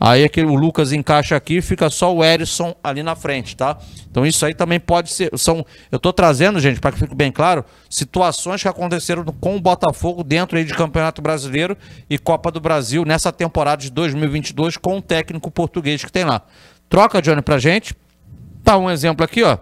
Aí aquele, o Lucas encaixa aqui e fica só o Erisson ali na frente, tá? Então isso aí também pode ser. São, eu estou trazendo, gente, para que fique bem claro, situações que aconteceram com o Botafogo dentro aí de Campeonato Brasileiro e Copa do Brasil nessa temporada de 2022 com o técnico português que tem lá. Troca, Johnny, pra gente. Tá um exemplo aqui, ó.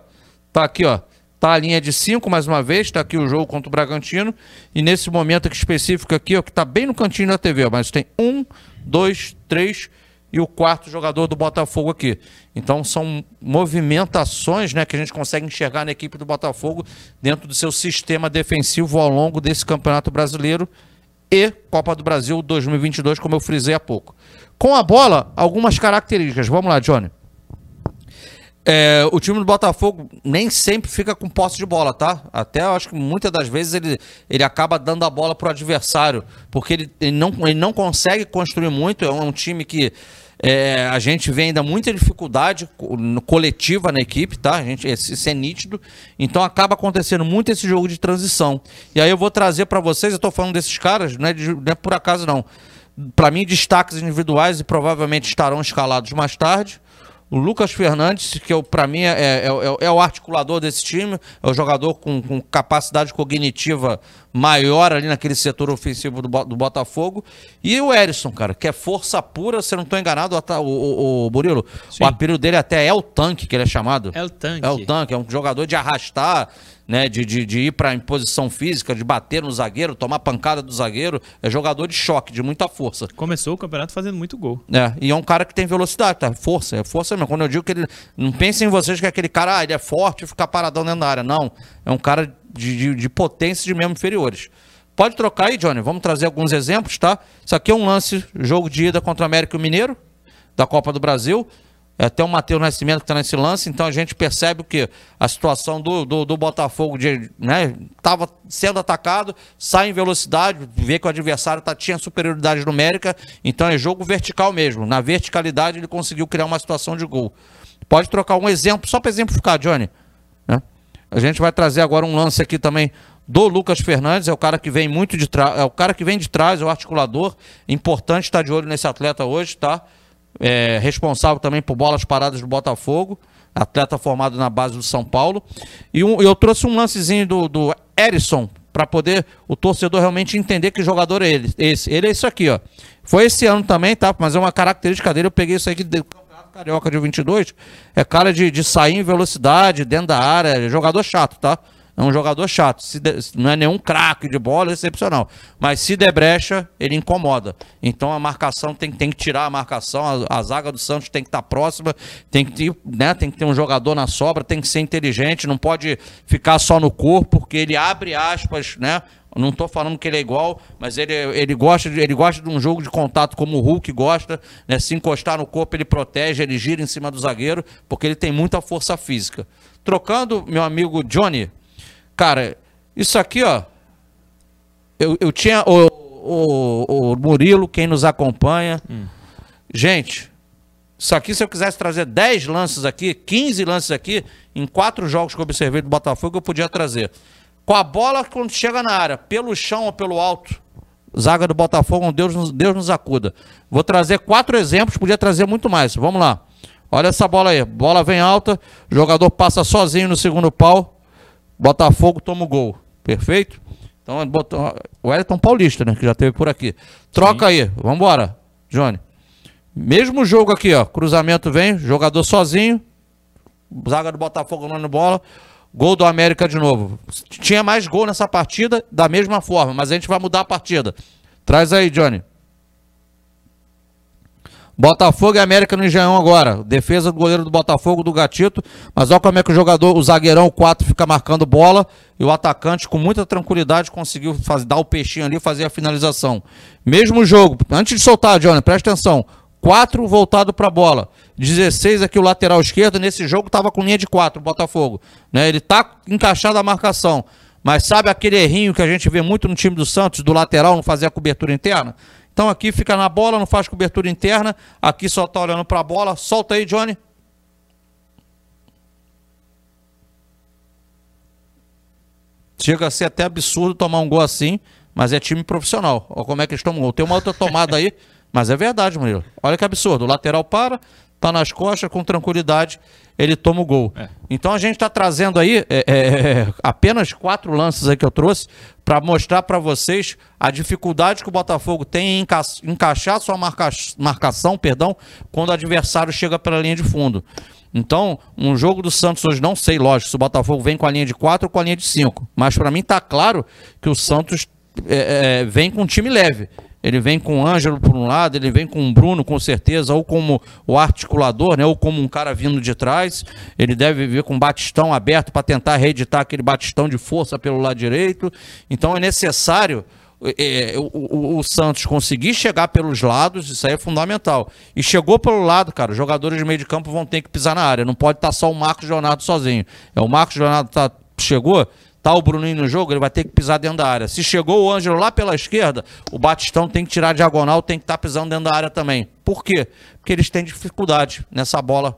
Tá aqui, ó. Tá a linha de 5 mais uma vez, está aqui o jogo contra o Bragantino. E nesse momento aqui específico aqui, ó, que está bem no cantinho da TV, ó, mas tem um, dois, três e o quarto jogador do Botafogo aqui. Então são movimentações né, que a gente consegue enxergar na equipe do Botafogo dentro do seu sistema defensivo ao longo desse Campeonato Brasileiro e Copa do Brasil 2022, como eu frisei há pouco. Com a bola, algumas características. Vamos lá, Johnny. É, o time do Botafogo nem sempre fica com posse de bola, tá? Até eu acho que muitas das vezes ele, ele acaba dando a bola pro adversário, porque ele, ele, não, ele não consegue construir muito. É um, time que é, a gente vê ainda muita dificuldade coletiva na equipe, tá? A gente, isso é nítido. Então acaba acontecendo muito esse jogo de transição. E aí eu vou trazer para vocês, eu tô falando desses caras, não é, de, não é por acaso não. Para mim, destaques individuais e provavelmente estarão escalados mais tarde o Lucas Fernandes, que para mim é, é, é, é, o articulador desse time, é o jogador com, com, capacidade cognitiva maior ali naquele setor ofensivo do, do Botafogo. E o Erisson, cara, que é força pura, se não estou enganado, o, o, o Burilo, Sim. o apelido dele até é o tanque, que ele é chamado. É o tanque. É o tanque, é um jogador de arrastar, né, de, de, de ir para imposição física, de bater no zagueiro, tomar pancada do zagueiro. É jogador de choque, de muita força. Começou o campeonato fazendo muito gol. É, e é um cara que tem velocidade, tá? Força, é força mesmo. Quando eu digo que ele. Não pensem em vocês que é aquele cara, ah, ele é forte e fica paradão dentro da área. Não. É um cara de, de, de potência de membros inferiores. Pode trocar aí, Johnny. Vamos trazer alguns exemplos, tá? Isso aqui é um lance, jogo de ida contra o América Mineiro, da Copa do Brasil. Até o Matheus Nascimento que está nesse lance, então a gente percebe o que a situação do, do, do Botafogo de, né, estava sendo atacado, sai em velocidade, vê que o adversário tá, tinha superioridade numérica, então é jogo vertical mesmo. Na verticalidade ele conseguiu criar uma situação de gol. Pode trocar um exemplo, só para exemplificar, Johnny. Né? A gente vai trazer agora um lance aqui também do Lucas Fernandes, é o cara que vem muito de trás, é o cara que vem de trás, é o articulador. Importante estar de olho nesse atleta hoje, tá? é, responsável também por bolas paradas do Botafogo, atleta formado na base do São Paulo. E um, eu trouxe um lancezinho do, do Erisson para poder o torcedor realmente entender que jogador é ele. Esse, ele é isso aqui, ó. Foi esse ano também, tá? Mas é uma característica dele. Eu peguei isso aqui do Carioca de 22. É cara de, de sair em velocidade dentro da área. É jogador chato, tá? é um jogador chato. De, não é nenhum craque de bola, é excepcional. Mas se der brecha, ele incomoda. Então a marcação tem, tem que tirar a marcação. A, a zaga do Santos tem que estar tá próxima, tem que, né, tem que ter um jogador na sobra, tem que ser inteligente, não pode ficar só no corpo, porque ele abre aspas, né? Não estou falando que ele é igual, mas ele, ele, gosta de, ele gosta de um jogo de contato como o Hulk gosta, né? Se encostar no corpo, ele protege, ele gira em cima do zagueiro, porque ele tem muita força física. Trocando, meu amigo Johnny, Cara, isso aqui, ó. Eu, eu tinha o, o, o Murilo, quem nos acompanha. Hum. Gente, isso aqui, se eu quisesse trazer 10 lances aqui, 15 lances aqui, em quatro jogos que eu observei do Botafogo, eu podia trazer. Com a bola, quando chega na área, pelo chão ou pelo alto, zaga do Botafogo, Deus, Deus nos acuda. Vou trazer quatro exemplos, podia trazer muito mais. Vamos lá. Olha essa bola aí. Bola vem alta, jogador passa sozinho no segundo pau, Botafogo toma o gol. Perfeito? Então botou o Wellington Paulista, né? Que já teve por aqui. Troca Sim. aí, vambora, Johnny. Mesmo jogo aqui, ó. Cruzamento vem, jogador sozinho. Zaga do Botafogo no bola. Gol do América de novo. Tinha mais gol nessa partida, da mesma forma, mas a gente vai mudar a partida. Traz aí, Johnny. Botafogo e América no Engenhão agora. Defesa do goleiro do Botafogo, do Gatito. Mas olha como é que o jogador, o zagueirão, o 4, fica marcando bola. E o atacante, com muita tranquilidade, conseguiu dar o peixinho ali e fazer a finalização. Mesmo jogo. Antes de soltar, Johnny, presta atenção. 4 voltado para a bola. 16 aqui o lateral esquerdo. Nesse jogo estava com linha de 4, o Botafogo. Né? Ele está encaixado a marcação. Mas sabe aquele errinho que a gente vê muito no time do Santos, do lateral não fazer a cobertura interna? Então aqui fica na bola, não faz cobertura interna. Aqui só está olhando para a bola. Solta aí, Johnny. Chega a ser até absurdo tomar um gol assim, mas é time profissional. Olha como é que eles tomam gol. Tem uma outra tomada aí, mas é verdade, Murilo. Olha que absurdo. O lateral para, tá nas costas, com tranquilidade, ele toma o gol. É. Então a gente está trazendo aí é, é, é, apenas quatro lances aí que eu trouxe para mostrar para vocês a dificuldade que o Botafogo tem em enca encaixar sua marca marcação, perdão, quando o adversário chega pela linha de fundo. Então, um jogo do Santos hoje, não sei, lógico, se o Botafogo vem com a linha de 4 ou com a linha de 5. Mas para mim tá claro que o Santos é, é, vem com um time leve. Ele vem com o Ângelo por um lado, ele vem com o Bruno, com certeza, ou como o articulador, né, ou como um cara vindo de trás. Ele deve vir com o batistão aberto para tentar reeditar aquele batistão de força pelo lado direito. Então é necessário é, o, o, o, Santos conseguir chegar pelos lados, isso aí é fundamental. E chegou pelo lado, cara, os jogadores de meio de campo vão ter que pisar na área. Não pode estar tá só o Marcos Leonardo sozinho. É o Marcos Leonardo tá, chegou, tá o Bruninho no jogo, ele vai ter que pisar dentro da área. Se chegou o Ângelo lá pela esquerda, o Batistão tem que tirar a diagonal, tem que estar tá pisando dentro da área também. Por quê? Porque eles têm dificuldade nessa bola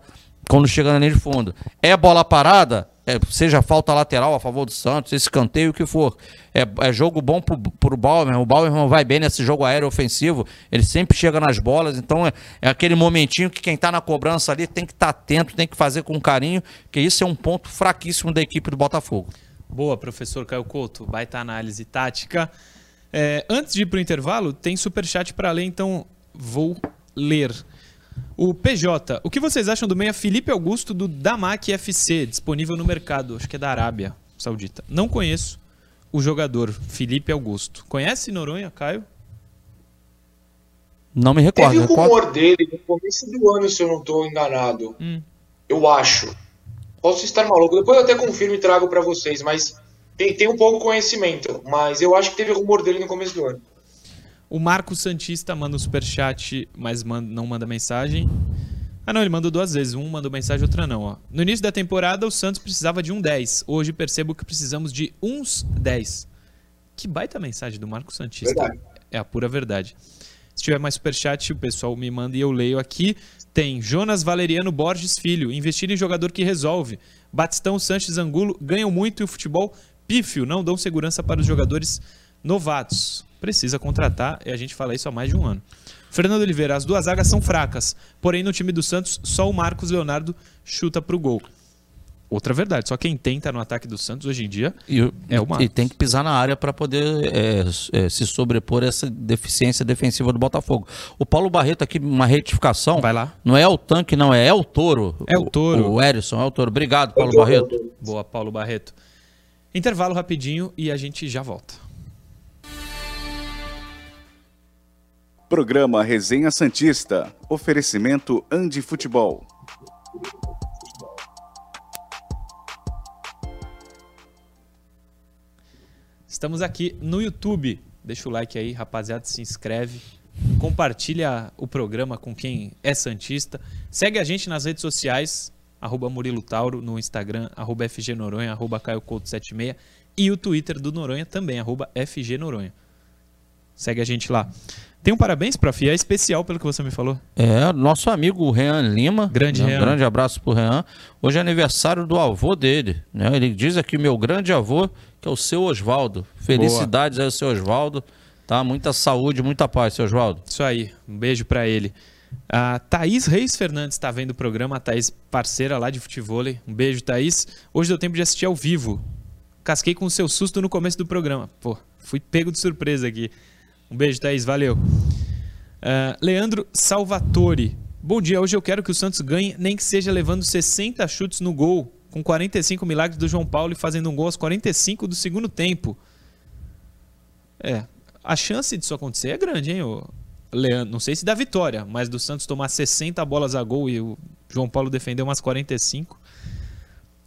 quando chega na linha de fundo. É bola parada, é, seja falta lateral a favor do Santos, esse canteio, o que for. É, é jogo bom pro, pro Bauer, o Bauer vai bem nesse jogo aéreo ofensivo, ele sempre chega nas bolas, então é, é aquele momentinho que quem está na cobrança ali tem que estar tá atento, tem que fazer com carinho, que isso é um ponto fraquíssimo da equipe do Botafogo. Boa, professor Caio Couto. Baita análise tática. É, antes de ir para o intervalo, tem superchat para ler, então vou ler. O PJ, o que vocês acham do meia Felipe Augusto do Damac FC, disponível no mercado? Acho que é da Arábia Saudita. Não conheço o jogador, Felipe Augusto. Conhece Noronha, Caio? Não me recordo. Teve o rumor dele no começo do ano, se eu não estou enganado. Hum. Eu acho. Posso estar maluco. Depois eu até confirmo e trago para vocês, mas tem, tem um pouco conhecimento. Mas eu acho que teve rumor dele no começo do ano. O Marco Santista manda um superchat, mas manda, não manda mensagem. Ah, não, ele mandou duas vezes. Um mandou mensagem, outra não. Ó. No início da temporada, o Santos precisava de um 10. Hoje percebo que precisamos de uns 10. Que baita mensagem do Marco Santista. Verdade. É a pura verdade. Se tiver mais superchat, o pessoal me manda e eu leio aqui. Tem Jonas Valeriano Borges Filho, investir em jogador que resolve. Batistão Sanches Angulo ganham muito e o futebol pífio, não dão segurança para os jogadores novatos. Precisa contratar e a gente fala isso há mais de um ano. Fernando Oliveira, as duas zagas são fracas, porém no time do Santos só o Marcos Leonardo chuta para o gol. Outra verdade, só quem tenta no ataque do Santos hoje em dia e, é o Marcos. E tem que pisar na área para poder é, é, se sobrepor essa deficiência defensiva do Botafogo. O Paulo Barreto aqui, uma retificação. Vai lá. Não é o tanque, não, é El Toro. É o Toro. O, o Erison, é o Toro. Obrigado, Paulo Barreto. Boa, Paulo Barreto. Intervalo rapidinho e a gente já volta. Programa Resenha Santista. Oferecimento Andi Futebol. Estamos aqui no YouTube. Deixa o like aí, rapaziada, se inscreve. Compartilha o programa com quem é Santista. Segue a gente nas redes sociais, arroba Murilo Tauro, no Instagram, arroba FG Noronha, arroba Caio Couto 76 e o Twitter do Noronha também, arroba FG Noronha. Segue a gente lá. Tem um parabéns, prof. É especial pelo que você me falou. É, nosso amigo Rean Lima. Grande né? Rean. Um grande abraço pro Rean. Hoje é aniversário do avô dele. Né? Ele diz aqui, meu grande avô, que é o seu Oswaldo. Felicidades Boa. aí, seu Oswaldo. Tá? Muita saúde, muita paz, seu Oswaldo. Isso aí. Um beijo para ele. A Thaís Reis Fernandes está vendo o programa, a Thaís, parceira lá de futebol. Um beijo, Thaís. Hoje deu tempo de assistir ao vivo Casquei com o seu susto no começo do programa. Pô, fui pego de surpresa aqui. Um beijo, Thaís, valeu. Uh, Leandro Salvatore. Bom dia, hoje eu quero que o Santos ganhe, nem que seja levando 60 chutes no gol, com 45 milagres do João Paulo e fazendo um gol aos 45 do segundo tempo. É, a chance disso acontecer é grande, hein, Leandro? Não sei se dá vitória, mas do Santos tomar 60 bolas a gol e o João Paulo defender umas 45.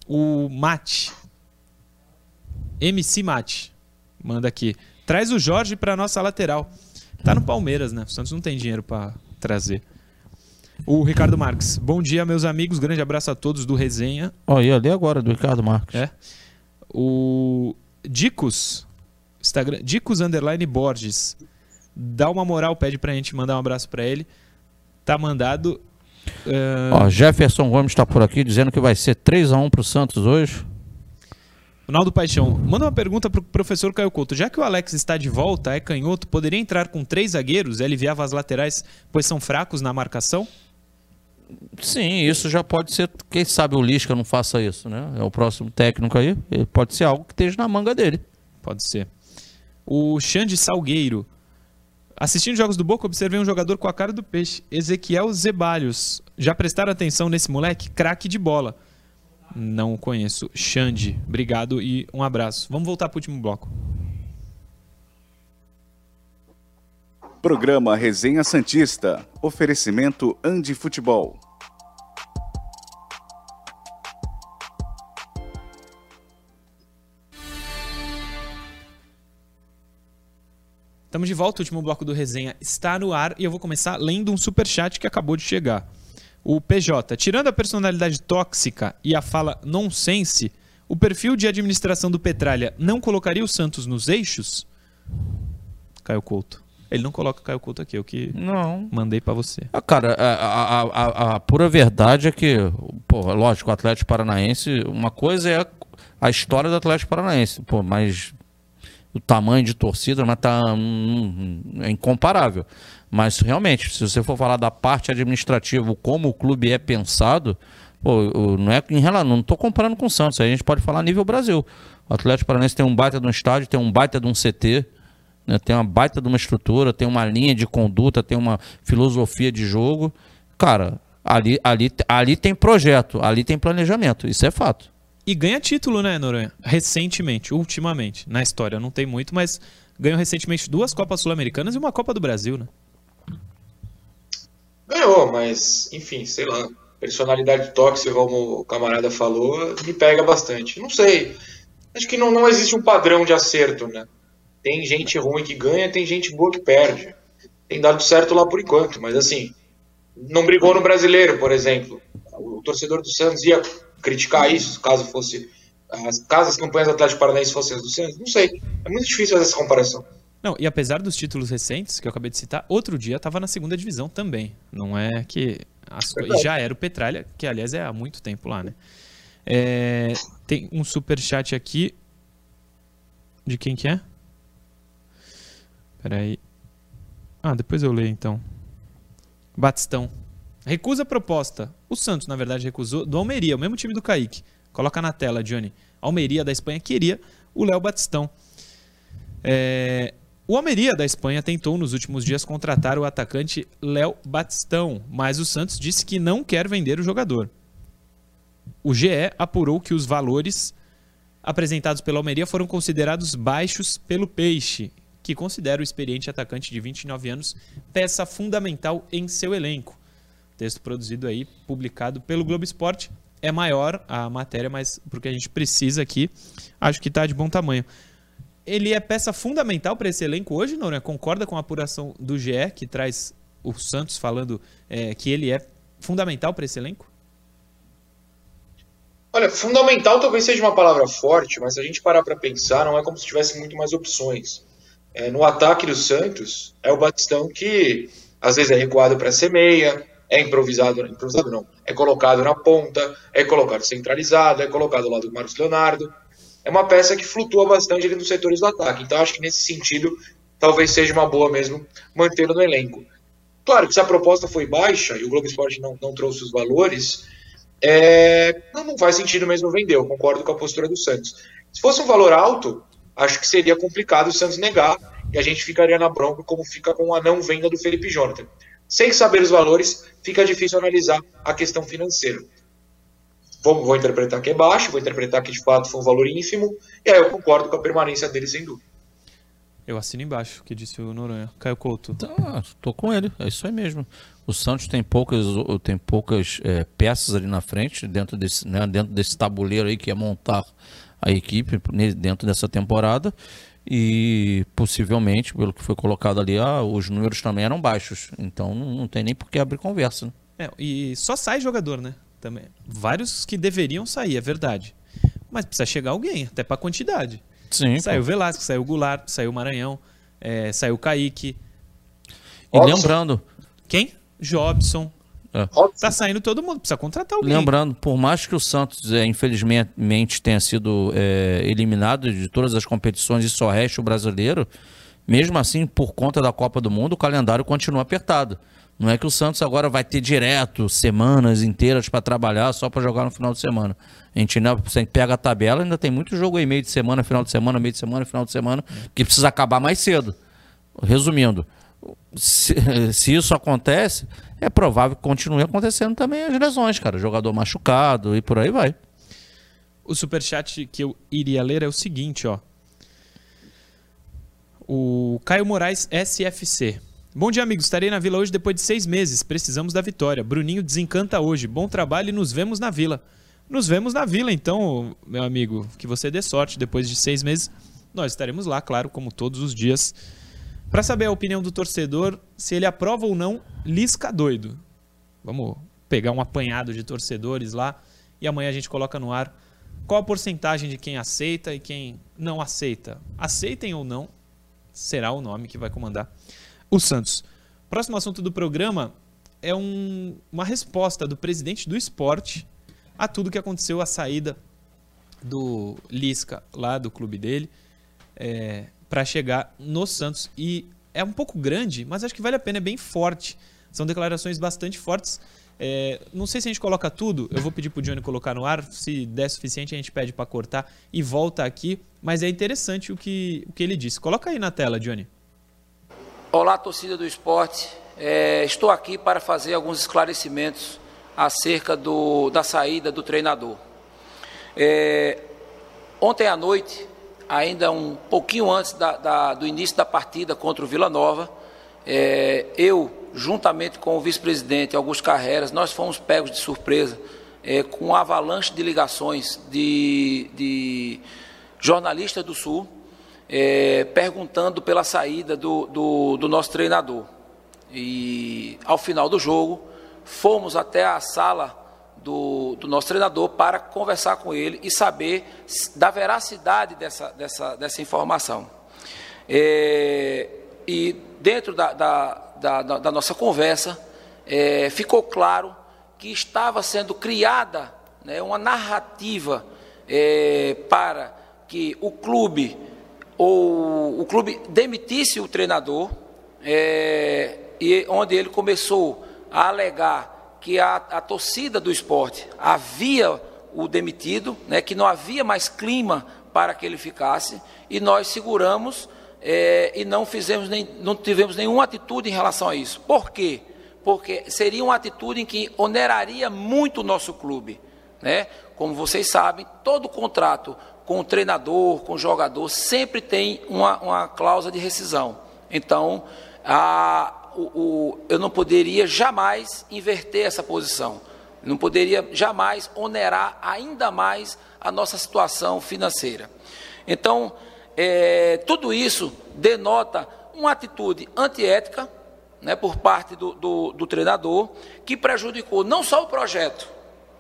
O Mate, MC Mate, manda aqui. Traz o Jorge para nossa lateral. Tá no Palmeiras, né? O Santos não tem dinheiro para trazer. O Ricardo Marques. Bom dia, meus amigos. Grande abraço a todos do Resenha. Ó, oh, ia ler agora do Ricardo Marques. É. O Dicos, Instagram, Dicos Underline Borges. Dá uma moral, pede pra gente mandar um abraço pra ele. Tá mandado. Uh... Ó, Jefferson Gomes está por aqui dizendo que vai ser 3x1 pro Santos hoje. Ronaldo Paixão, manda uma pergunta pro professor Caio Couto. Já que o Alex está de volta, é canhoto, poderia entrar com três zagueiros e aliviava as laterais, pois são fracos na marcação? Sim, isso já pode ser. Quem sabe o Lisca não faça isso, né? É o próximo técnico aí. Pode ser algo que esteja na manga dele. Pode ser. O Xande Salgueiro. Assistindo jogos do Boca, observei um jogador com a cara do peixe, Ezequiel Zebalhos. Já prestaram atenção nesse moleque? Craque de bola. Não conheço. Xande, obrigado e um abraço. Vamos voltar para o último bloco. Programa Resenha Santista. Oferecimento Andi Futebol. Estamos de volta, o último bloco do resenha está no ar e eu vou começar lendo um super chat que acabou de chegar. O PJ, tirando a personalidade tóxica e a fala nonsense, o perfil de administração do Petralha não colocaria o Santos nos eixos? Caio Couto. Ele não coloca Caio Couto aqui, eu que não. mandei para você. Ah, cara, a, a, a, a, pura verdade é que, pô, lógico, o Atlético Paranaense, uma coisa é a, história do Atlético Paranaense, pô, mas o tamanho de torcida, mas tá hum, é incomparável. Mas realmente, se você for falar da parte administrativa, como o clube é pensado, pô, não é em relação, não estou comparando com o Santos, a gente pode falar nível Brasil. O Atlético Paranaense tem um baita de um estádio, tem um baita de um CT, né? tem uma baita de uma estrutura, tem uma linha de conduta, tem uma filosofia de jogo. Cara, ali, ali, ali tem projeto, ali tem planejamento, isso é fato. E ganha título, né, Noronha? Recentemente, ultimamente, na história. Não tem muito, mas ganhou recentemente duas Copas Sul-Americanas e uma Copa do Brasil, né? Ganhou, mas, enfim, sei lá. Personalidade tóxica, como o camarada falou, me pega bastante. Não sei. Acho que não, não existe um padrão de acerto, né? Tem gente ruim que ganha, tem gente boa que perde. Tem dado certo lá por enquanto, mas assim, não brigou no brasileiro, por exemplo. O torcedor do Santos ia criticar isso, caso fosse. Caso as campanhas do Atlético Paranaense fossem as do Santos, não sei. É muito difícil fazer essa comparação. Não, e apesar dos títulos recentes que eu acabei de citar, outro dia estava na segunda divisão também. Não é que. As... E já era o Petralha, que aliás é há muito tempo lá, né? É... Tem um super chat aqui. De quem que é? Peraí. Ah, depois eu leio então. Batistão. Recusa a proposta. O Santos, na verdade, recusou. Do Almeria, o mesmo time do Kaique. Coloca na tela, Johnny. Almeria da Espanha queria o Léo Batistão. É... O Almeria da Espanha tentou nos últimos dias contratar o atacante Léo Batistão, mas o Santos disse que não quer vender o jogador. O GE apurou que os valores apresentados pela Almeria foram considerados baixos pelo Peixe que considera o experiente atacante de 29 anos peça fundamental em seu elenco. Texto produzido aí, publicado pelo Globo Esporte. É maior a matéria, mas porque a gente precisa aqui, acho que está de bom tamanho. Ele é peça fundamental para esse elenco hoje, não? Concorda com a apuração do GE, que traz o Santos falando é, que ele é fundamental para esse elenco? Olha, fundamental talvez seja uma palavra forte, mas se a gente parar para pensar, não é como se tivesse muito mais opções é, no ataque do Santos é o Batistão que às vezes é recuado para ser meia, é improvisado, improvisado não, é colocado na ponta, é colocado centralizado, é colocado ao lado do Marcos Leonardo. É uma peça que flutua bastante ali nos setores do ataque. Então acho que nesse sentido talvez seja uma boa mesmo mantê-lo no elenco. Claro que se a proposta foi baixa e o Globo Esporte não, não trouxe os valores, é, não, faz sentido mesmo vender. Eu concordo com a postura do Santos. Se fosse um valor alto, acho que seria complicado o Santos negar e a gente ficaria na bronca como fica com a não venda do Felipe Jonathan. Sem saber os valores, fica difícil analisar a questão financeira. Vou, vou interpretar que é baixo, vou interpretar que de fato foi um valor ínfimo, e aí eu concordo com a permanência dele sem dúvida. Eu assino embaixo o que disse o Noronha. Caio Couto. Tá, tô com ele, é isso aí mesmo. O Santos tem poucas, tem poucas é, peças ali na frente, dentro desse, né, dentro desse tabuleiro aí que é montar a equipe dentro dessa temporada. E possivelmente, pelo que foi colocado ali, ah, os números também eram baixos. Então não tem nem por que abrir conversa. Né? É, e só sai jogador, né? Também. Vários que deveriam sair, é verdade. Mas precisa chegar alguém, até para quantidade. Sim. Saiu o Velasco, saiu o Goulart, saiu o Maranhão, é, saiu o Kaique. E Robson. lembrando. Quem? Jobson. É. Tá saindo todo mundo, precisa contratar alguém. Lembrando, por mais que o Santos, é, infelizmente, tenha sido é, eliminado de todas as competições e só reste o brasileiro, mesmo assim, por conta da Copa do Mundo, o calendário continua apertado. Não é que o Santos agora vai ter direto semanas inteiras para trabalhar só para jogar no final de semana. A gente ainda você pega a tabela, ainda tem muito jogo aí meio de semana, final de semana, meio de semana, final de semana, que precisa acabar mais cedo. Resumindo, se, se, isso acontece, é provável que continue acontecendo também as lesões, cara. Jogador machucado e por aí vai. O superchat que eu iria ler é o seguinte, ó. O Caio Moraes SFC. Bom dia, amigos. Estarei na vila hoje depois de seis meses. Precisamos da vitória. Bruninho desencanta hoje. Bom trabalho e nos vemos na vila. Nos vemos na vila, então, meu amigo. Que você dê sorte. Depois de seis meses, nós estaremos lá, claro, como todos os dias para saber a opinião do torcedor, se ele aprova ou não Lisca doido. Vamos pegar um apanhado de torcedores lá e amanhã a gente coloca no ar qual a porcentagem de quem aceita e quem não aceita. Aceitem ou não, será o nome que vai comandar o Santos. Próximo assunto do programa é um, uma resposta do presidente do esporte a tudo que aconteceu, a saída do Lisca lá do clube dele. É, para chegar no Santos. E é um pouco grande, mas acho que vale a pena, é bem forte. São declarações bastante fortes. É, não sei se a gente coloca tudo, eu vou pedir para o Johnny colocar no ar. Se der suficiente, a gente pede para cortar e volta aqui. Mas é interessante o que, o que ele disse. Coloca aí na tela, Johnny. Olá, torcida do esporte. É, estou aqui para fazer alguns esclarecimentos acerca do, da saída do treinador. É, ontem à noite, ainda um pouquinho antes da, da, do início da partida contra o Vila Nova, é, eu, juntamente com o vice-presidente Augusto Carreras, nós fomos pegos de surpresa é, com uma avalanche de ligações de, de jornalistas do Sul é, perguntando pela saída do, do, do nosso treinador. E ao final do jogo, fomos até a sala do, do, nosso treinador para conversar com ele e saber da veracidade dessa, dessa, dessa informação. É, e dentro da, da, da, da nossa conversa, é, ficou claro que estava sendo criada né, uma narrativa é, para que o clube ou o clube demitisse o treinador, é, e onde ele começou a alegar que a, a torcida do esporte havia o demitido, né, que não havia mais clima para que ele ficasse, e nós seguramos é, e não fizemos nem, não tivemos nenhuma atitude em relação a isso. Por quê? Porque seria uma atitude em que oneraria muito o nosso clube. Né? Como vocês sabem, todo contrato com o treinador, com o jogador, sempre tem uma, uma cláusula de rescisão. Então, a, o, o, eu não poderia jamais inverter essa posição. Não poderia jamais onerar ainda mais a nossa situação financeira. Então, é, tudo isso denota uma atitude antiética né, por parte do, do, do treinador, que prejudicou não só o projeto,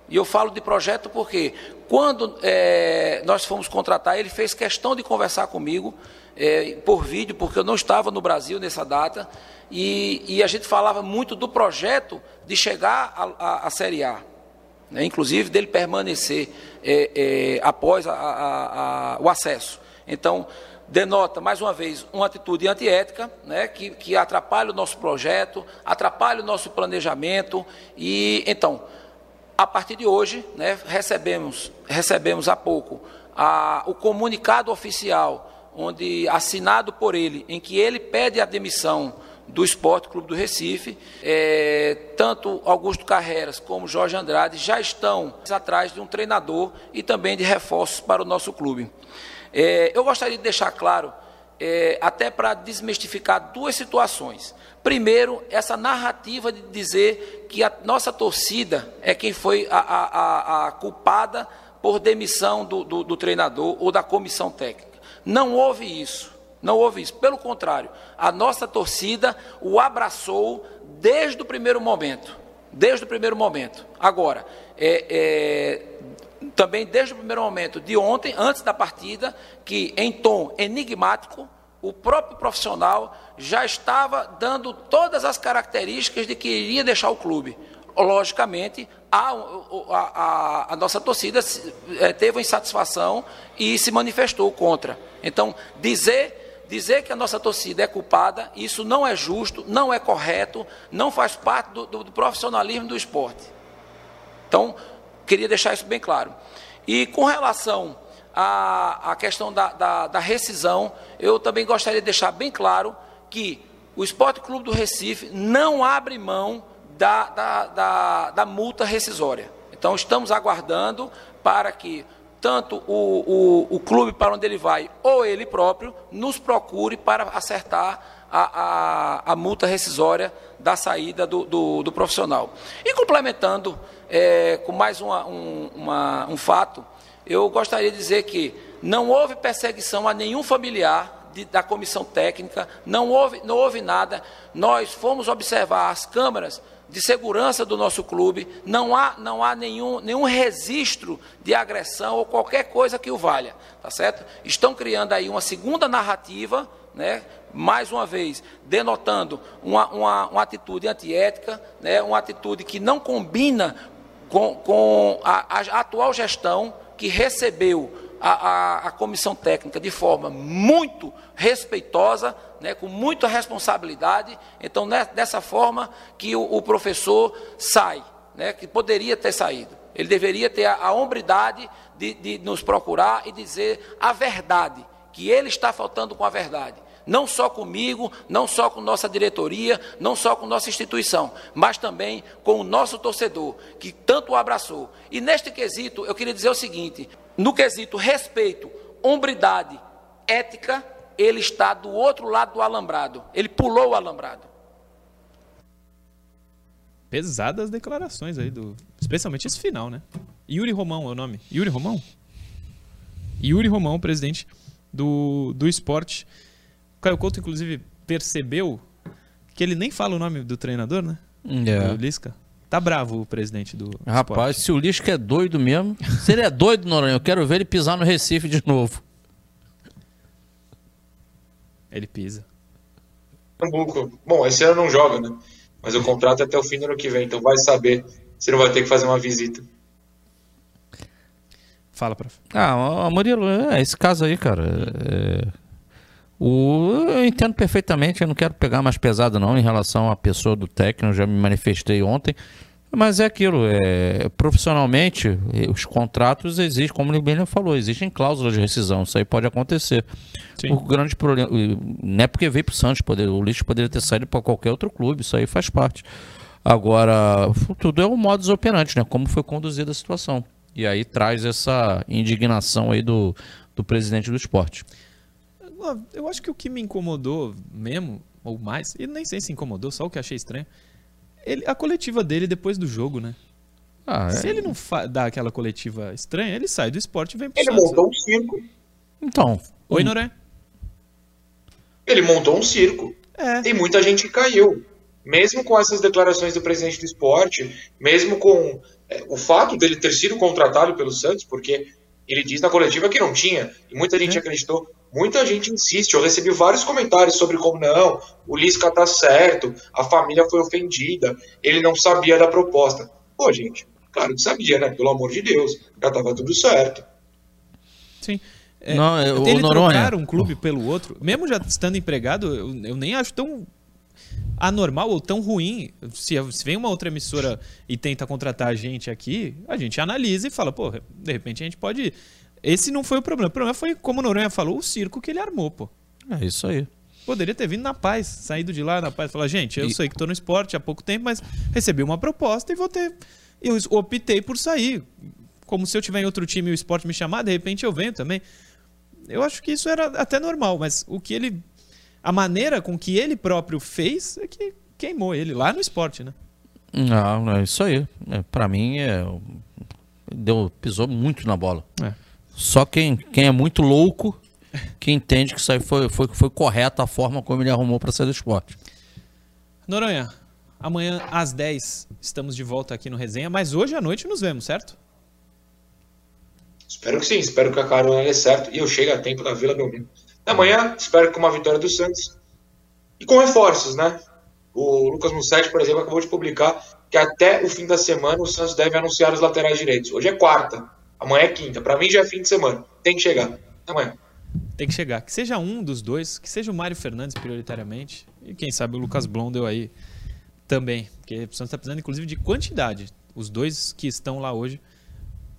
e eu falo de projeto porque quando é, nós fomos contratar, ele fez questão de conversar comigo é, por vídeo, porque eu não estava no Brasil nessa data, e, e a gente falava muito do projeto de chegar à Série A, né, inclusive dele permanecer é, é, após a, a, a, o acesso. Então, denota, mais uma vez, uma atitude antiética, né, que, que atrapalha o nosso projeto, atrapalha o nosso planejamento, e então, a partir de hoje, né, recebemos, recebemos há pouco a, o comunicado oficial, onde assinado por ele, em que ele pede a demissão do Esporte Clube do Recife. É, tanto Augusto Carreras como Jorge Andrade já estão atrás de um treinador e também de reforços para o nosso clube. É, eu gostaria de deixar claro, é, até para desmistificar duas situações. Primeiro, essa narrativa de dizer que a nossa torcida é quem foi a, a, a culpada por demissão do, do, do treinador ou da comissão técnica. Não houve isso. Não houve isso. Pelo contrário, a nossa torcida o abraçou desde o primeiro momento. Desde o primeiro momento. Agora, é, é, também desde o primeiro momento de ontem, antes da partida, que em tom enigmático, o próprio profissional já estava dando todas as características de que iria deixar o clube. Logicamente, a, a, a, nossa torcida é, teve uma insatisfação e se manifestou contra. Então, dizer dizer que a nossa torcida é culpada, isso não é justo, não é correto, não faz parte do, do, do profissionalismo do esporte. Então, queria deixar isso bem claro. E com relação à, à questão da, da, da rescisão, eu também gostaria de deixar bem claro que o Esporte Clube do Recife não abre mão da, da, da, da multa rescisória. Então, estamos aguardando para que tanto o, o, o, clube para onde ele vai ou ele próprio nos procure para acertar a, a, a multa rescisória da saída do, do, do profissional. E complementando é, com mais uma, um, uma, um fato, eu gostaria de dizer que não houve perseguição a nenhum familiar de, da comissão técnica, não houve, não houve nada. Nós fomos observar as câmaras de segurança do nosso clube, não há, não há nenhum, nenhum registro de agressão ou qualquer coisa que o valha, tá certo? Estão criando aí uma segunda narrativa, né? mais uma vez, denotando uma, uma, uma atitude antiética, né? uma atitude que não combina com, com a, a atual gestão que recebeu a, a, a, comissão técnica de forma muito respeitosa, né, com muita responsabilidade. Então, né, dessa forma que o, o professor sai, né, que poderia ter saído. Ele deveria ter a, a hombridade de, de nos procurar e dizer a verdade, que ele está faltando com a verdade não só comigo, não só com nossa diretoria, não só com nossa instituição, mas também com o nosso torcedor, que tanto o abraçou. E neste quesito, eu queria dizer o seguinte: no quesito respeito, hombridade, ética, ele está do outro lado do alambrado. Ele pulou o alambrado. Pesadas declarações aí do, especialmente esse final, né? Yuri Romão é o nome. Yuri Romão? Yuri Romão, presidente do, do esporte. O Caio Couto, inclusive, percebeu que ele nem fala o nome do treinador, né? É. Do Lisca. Tá bravo o presidente do Rapaz, esporte. se o Lisca é doido mesmo, se ele é doido, Noronha, eu quero ver ele pisar no Recife de novo. Ele pisa. Bom, esse ano não joga, né? Mas o contrato é até o fim do ano que vem, então vai saber se não vai ter que fazer uma visita. Fala, prof. Ah, Murilo, é esse caso aí, cara. É... O, eu entendo perfeitamente, eu não quero pegar mais pesado não em relação à pessoa do técnico, já me manifestei ontem. Mas é aquilo, é, profissionalmente, os contratos existem, como o bem falou, existem cláusulas de rescisão, isso aí pode acontecer. Sim. O grande problema, não é porque veio para o Santos, poder, o lixo poderia ter saído para qualquer outro clube, isso aí faz parte. Agora, tudo é o modus operandi, né? Como foi conduzida a situação. E aí traz essa indignação aí do, do presidente do esporte. Eu acho que o que me incomodou mesmo, ou mais, e nem sei se incomodou, só o que achei estranho, ele, a coletiva dele depois do jogo, né? Ah, se é... ele não dá aquela coletiva estranha, ele sai do esporte e vem pro Ele Santos. montou um circo. Então. Oi, um... Noré. Ele montou um circo. É. Tem muita gente que caiu. Mesmo com essas declarações do presidente do esporte, mesmo com é, o fato dele ter sido contratado pelo Santos, porque ele diz na coletiva que não tinha, e muita gente é. acreditou. Muita gente insiste. Eu recebi vários comentários sobre como não, o Lisca tá certo, a família foi ofendida, ele não sabia da proposta. Pô, gente, claro que sabia, né? Pelo amor de Deus, já tava tudo certo. Sim. É, não, eu, ele trocar um clube pelo outro, mesmo já estando empregado, eu, eu nem acho tão anormal ou tão ruim. Se, se, vem uma outra emissora e tenta contratar a gente aqui, a gente analisa e fala, pô, de repente a gente pode Esse não foi o problema. O problema foi, como o Noronha falou, o circo que ele armou, pô. É isso aí. Poderia ter vindo na paz, saído de lá na paz, falar, gente, eu e... sei que tô no esporte há pouco tempo, mas recebi uma proposta e vou ter. Eu optei por sair. Como se eu tiver em outro time e o esporte me chamar, de repente eu venho também. Eu acho que isso era até normal, mas o que ele. A maneira com que ele próprio fez é que queimou ele lá no esporte, né? Não, é isso aí. É, para mim, é, deu, pisou muito na bola. É. Só quem, quem é muito louco que entende que isso aí foi, foi, foi correta a forma como ele arrumou para sair do esporte. Noronha, amanhã às 10 estamos de volta aqui no Resenha, mas hoje à noite nos vemos, certo? Espero que sim, espero que a carona dê certo e eu chegue a tempo da Vila Belmiro. Amanhã, espero que com uma vitória do Santos e com reforços, né? O Lucas Mussetti, por exemplo, acabou de publicar que até o fim da semana o Santos deve anunciar os laterais direitos. Hoje é quarta, amanhã é quinta. Para mim já é fim de semana. Tem que chegar. Amanhã. Tem que chegar. Que seja um dos dois, que seja o Mário Fernandes prioritariamente e quem sabe o Lucas Blondel aí também. Porque o Santos está precisando inclusive de quantidade. Os dois que estão lá hoje,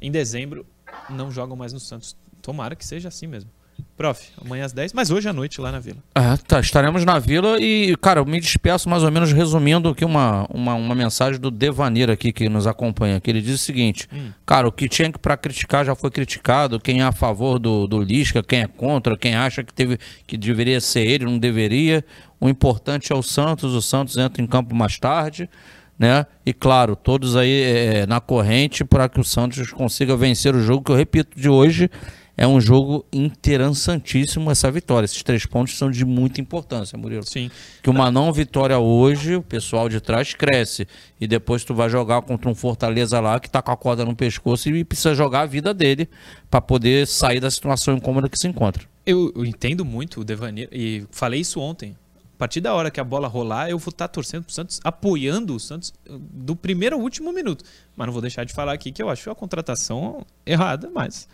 em dezembro, não jogam mais no Santos. Tomara que seja assim mesmo. Prof, amanhã às 10, mas hoje à noite lá na Vila. Ah, tá. Estaremos na Vila e, cara, eu me despeço mais ou menos resumindo aqui uma, uma, uma mensagem do Devaneiro aqui que nos acompanha, que ele diz o seguinte, hum. cara, o que tinha que para criticar já foi criticado, quem é a favor do, do Lisca, quem é contra, quem acha que, teve, que deveria ser ele, não deveria. O importante é o Santos, o Santos entra em campo mais tarde, né? E claro, todos aí é, na corrente para que o Santos consiga vencer o jogo, que eu repito, de hoje é um jogo interessantíssimo essa vitória. Esses três pontos são de muita importância, Murilo. Sim. Que uma não vitória hoje, o pessoal de trás cresce. E depois tu vai jogar contra um Fortaleza lá que tá com a corda no pescoço e precisa jogar a vida dele para poder sair da situação incômoda que se encontra. Eu, eu entendo muito o Devanir e falei isso ontem. A partir da hora que a bola rolar, eu vou estar tá torcendo pro Santos, apoiando o Santos do primeiro ao último minuto. Mas não vou deixar de falar aqui que eu acho a contratação errada, mas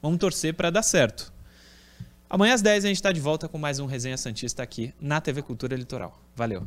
Vamos torcer para dar certo. Amanhã às 10 a gente está de volta com mais um Resenha Santista aqui na TV Cultura Litoral. Valeu!